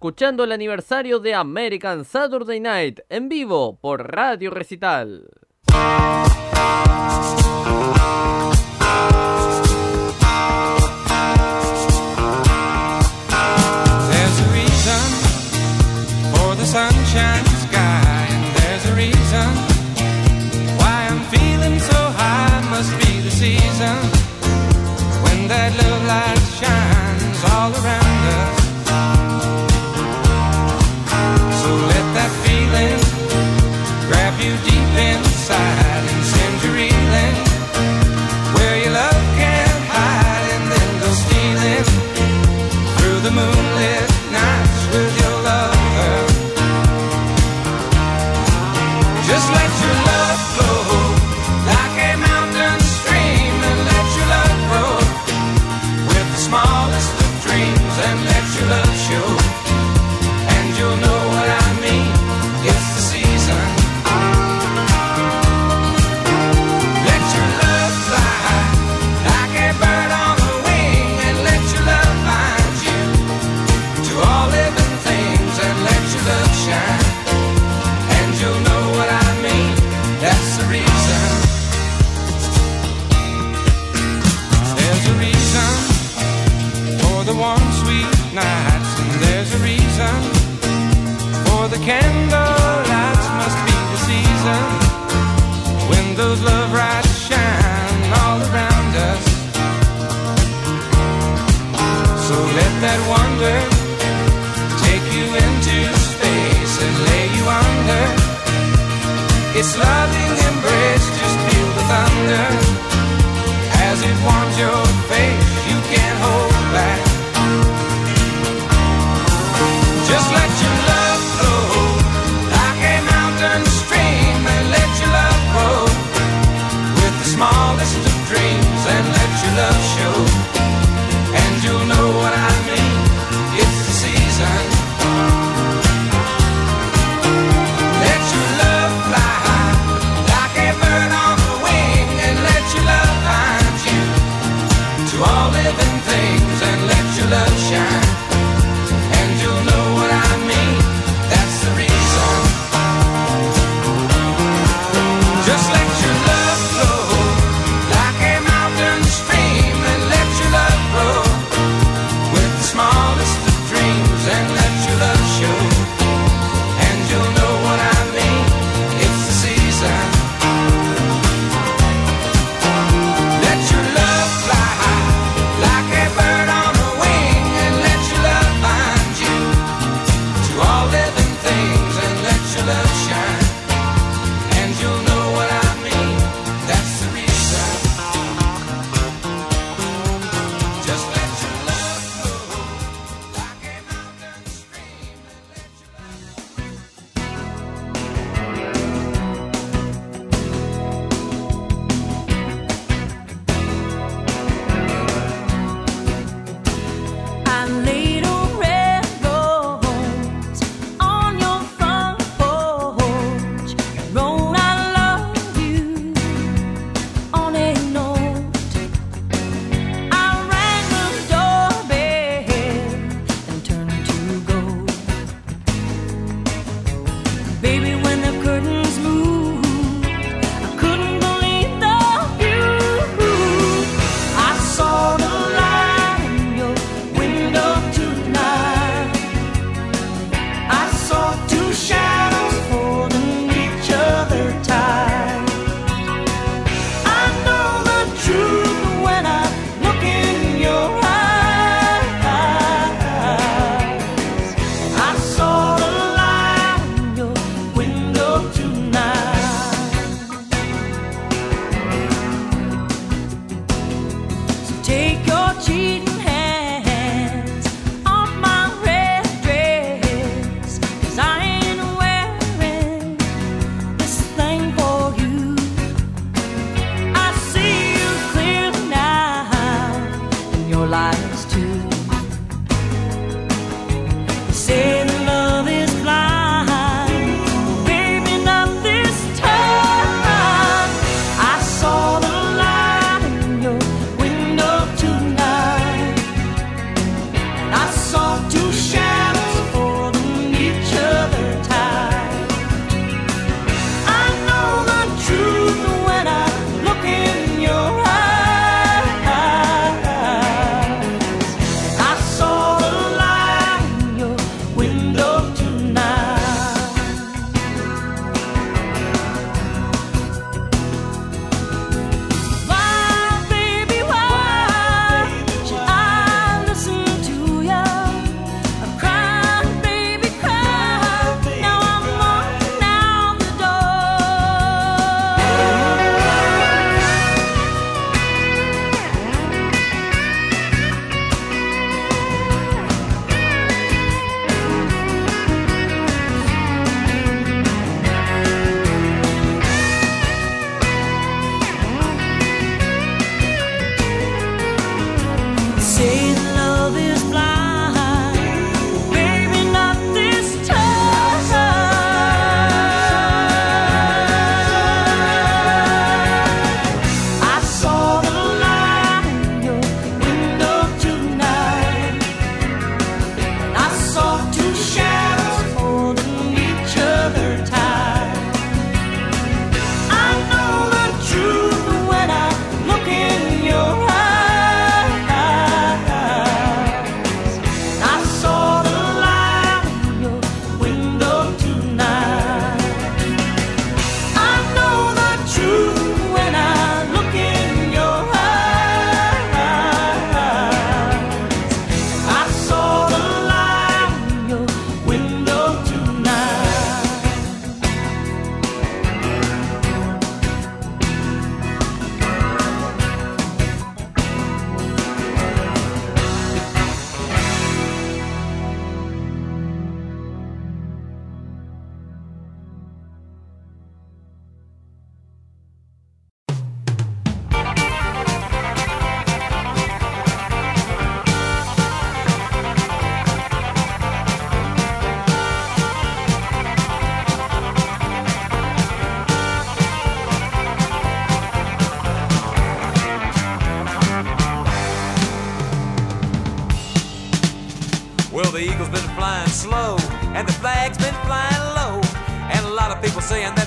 escuchando el aniversario de American Saturday Night en vivo por Radio Recital. It's love.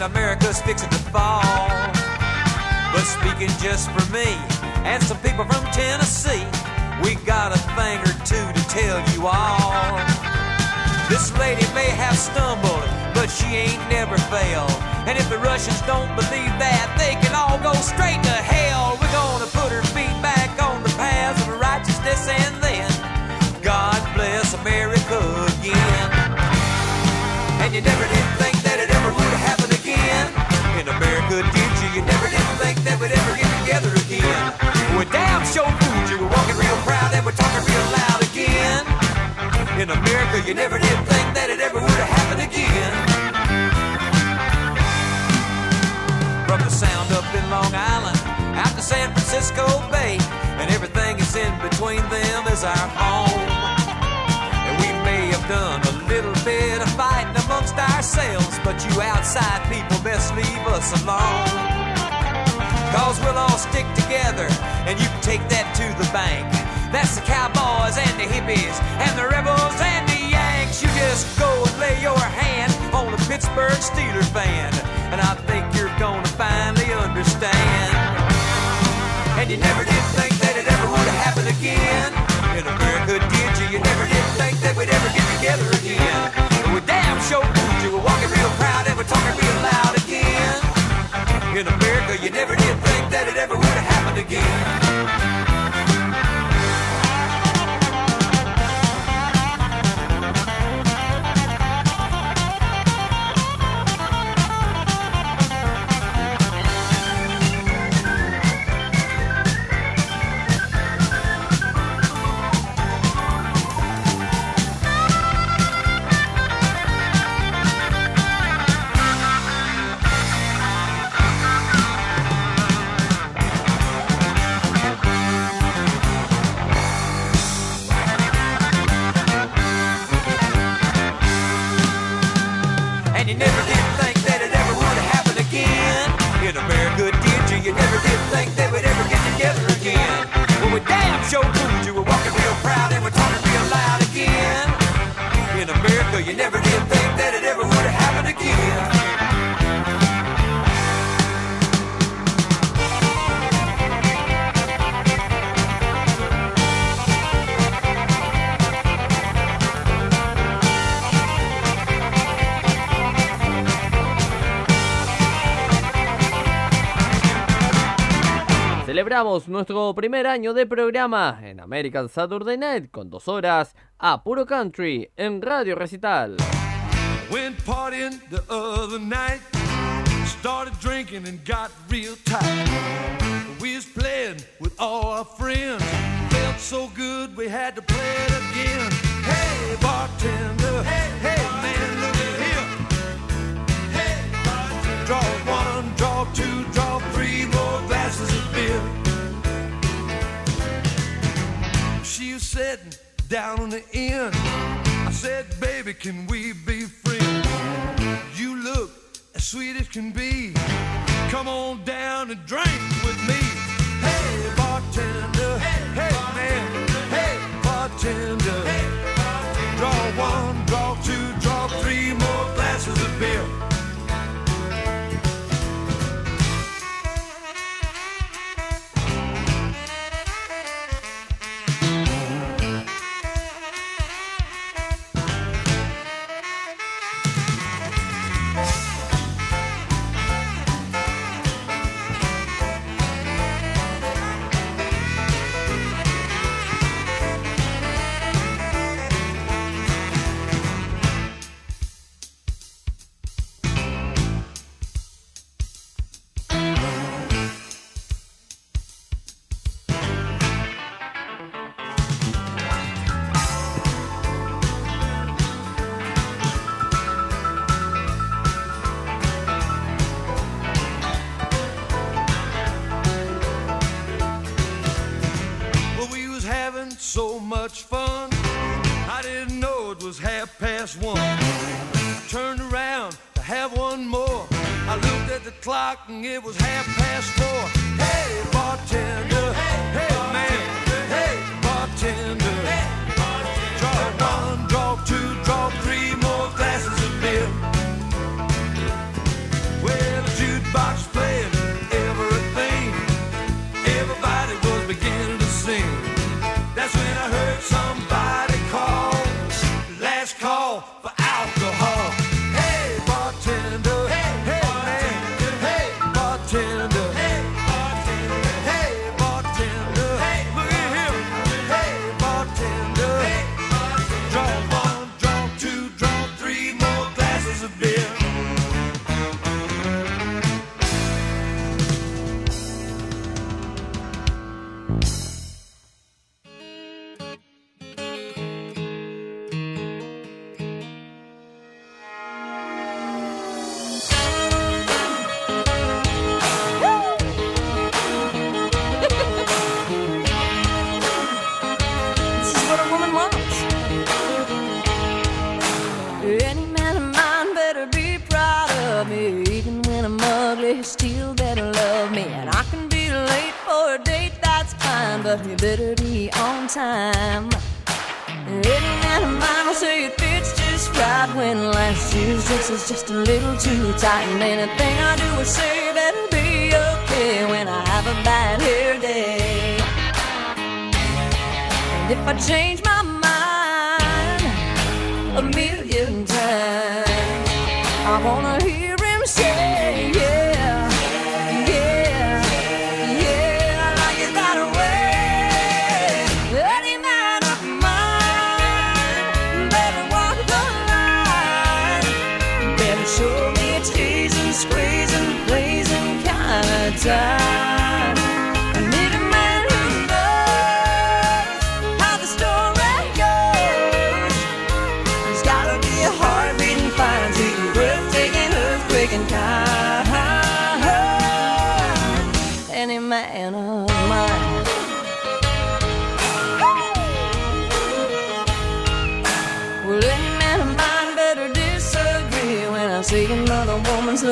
That America's fixing to fall. But speaking just for me and some people from Tennessee, we got a thing or two to tell you all. This lady may have stumbled, but she ain't never failed. And if the Russians don't believe that, they can all go straight to hell. We're gonna put her feet back on the paths of righteousness and then God bless America again. And you never did think In America, you never did think that it ever would have happened again. From the sound up in Long Island out to San Francisco Bay, and everything is in between them is our home. And we may have done a little bit of fighting amongst ourselves, but you outside people best leave us alone. Cause we'll all stick together, and you can take that to the bank. That's the cowboys and the hippies, and the rebels and the Yanks. You just go and lay your hand on a Pittsburgh Steelers fan, and I think you're gonna finally understand. And you never did think that it ever would have happened again. In America, did you? You never did think that we'd ever get together again. But we damn sure fooled you. We're walking real proud and we're talking real loud again. In America, you never did think celebramos nuestro primer año de programa en American Saturday Night con dos horas a puro country en Radio Recital. Went partying the other night, started drinking and got real tight. We was playing with all our friends, felt so good we had to play it again. Hey bartender, hey, hey man. sitting down on the end. I said, baby, can we be friends? You look as sweet as can be. Come on down and drink with me. Hey, bartender. Hey, hey bartender. man. Hey, bartender. it was half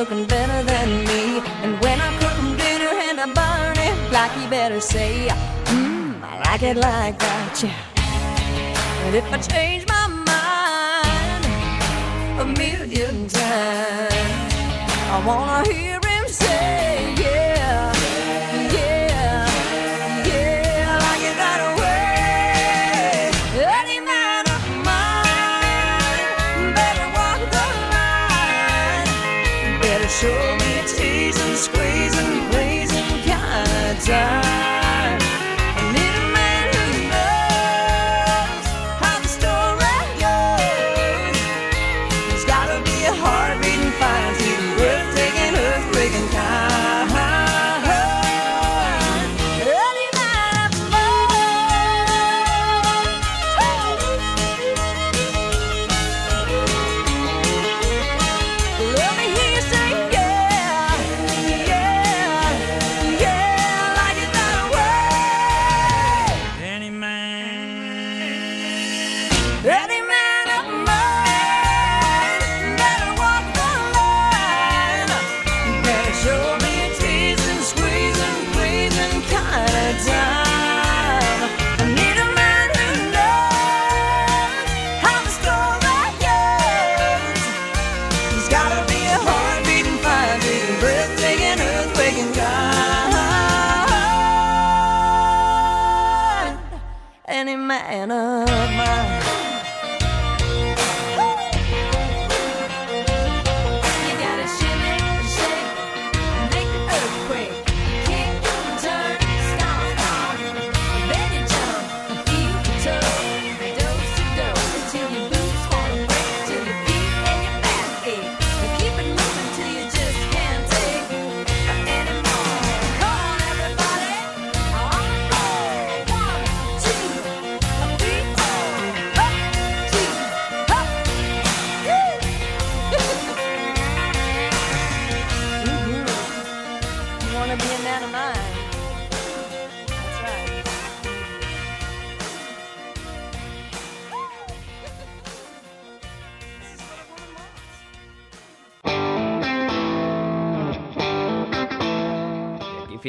cooking better than me. And when I'm cooking dinner and I burn it, like you better say, Mmm, I like it like that, yeah. And if I change my mind a million times, I wanna hear.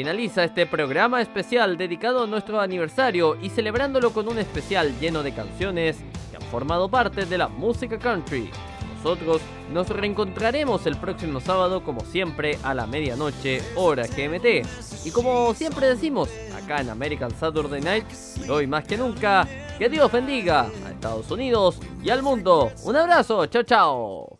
finaliza este programa especial dedicado a nuestro aniversario y celebrándolo con un especial lleno de canciones que han formado parte de la música country. Nosotros nos reencontraremos el próximo sábado como siempre a la medianoche hora GMT. Y como siempre decimos acá en American Saturday Night, y hoy más que nunca, que Dios bendiga a Estados Unidos y al mundo. Un abrazo, chao chao.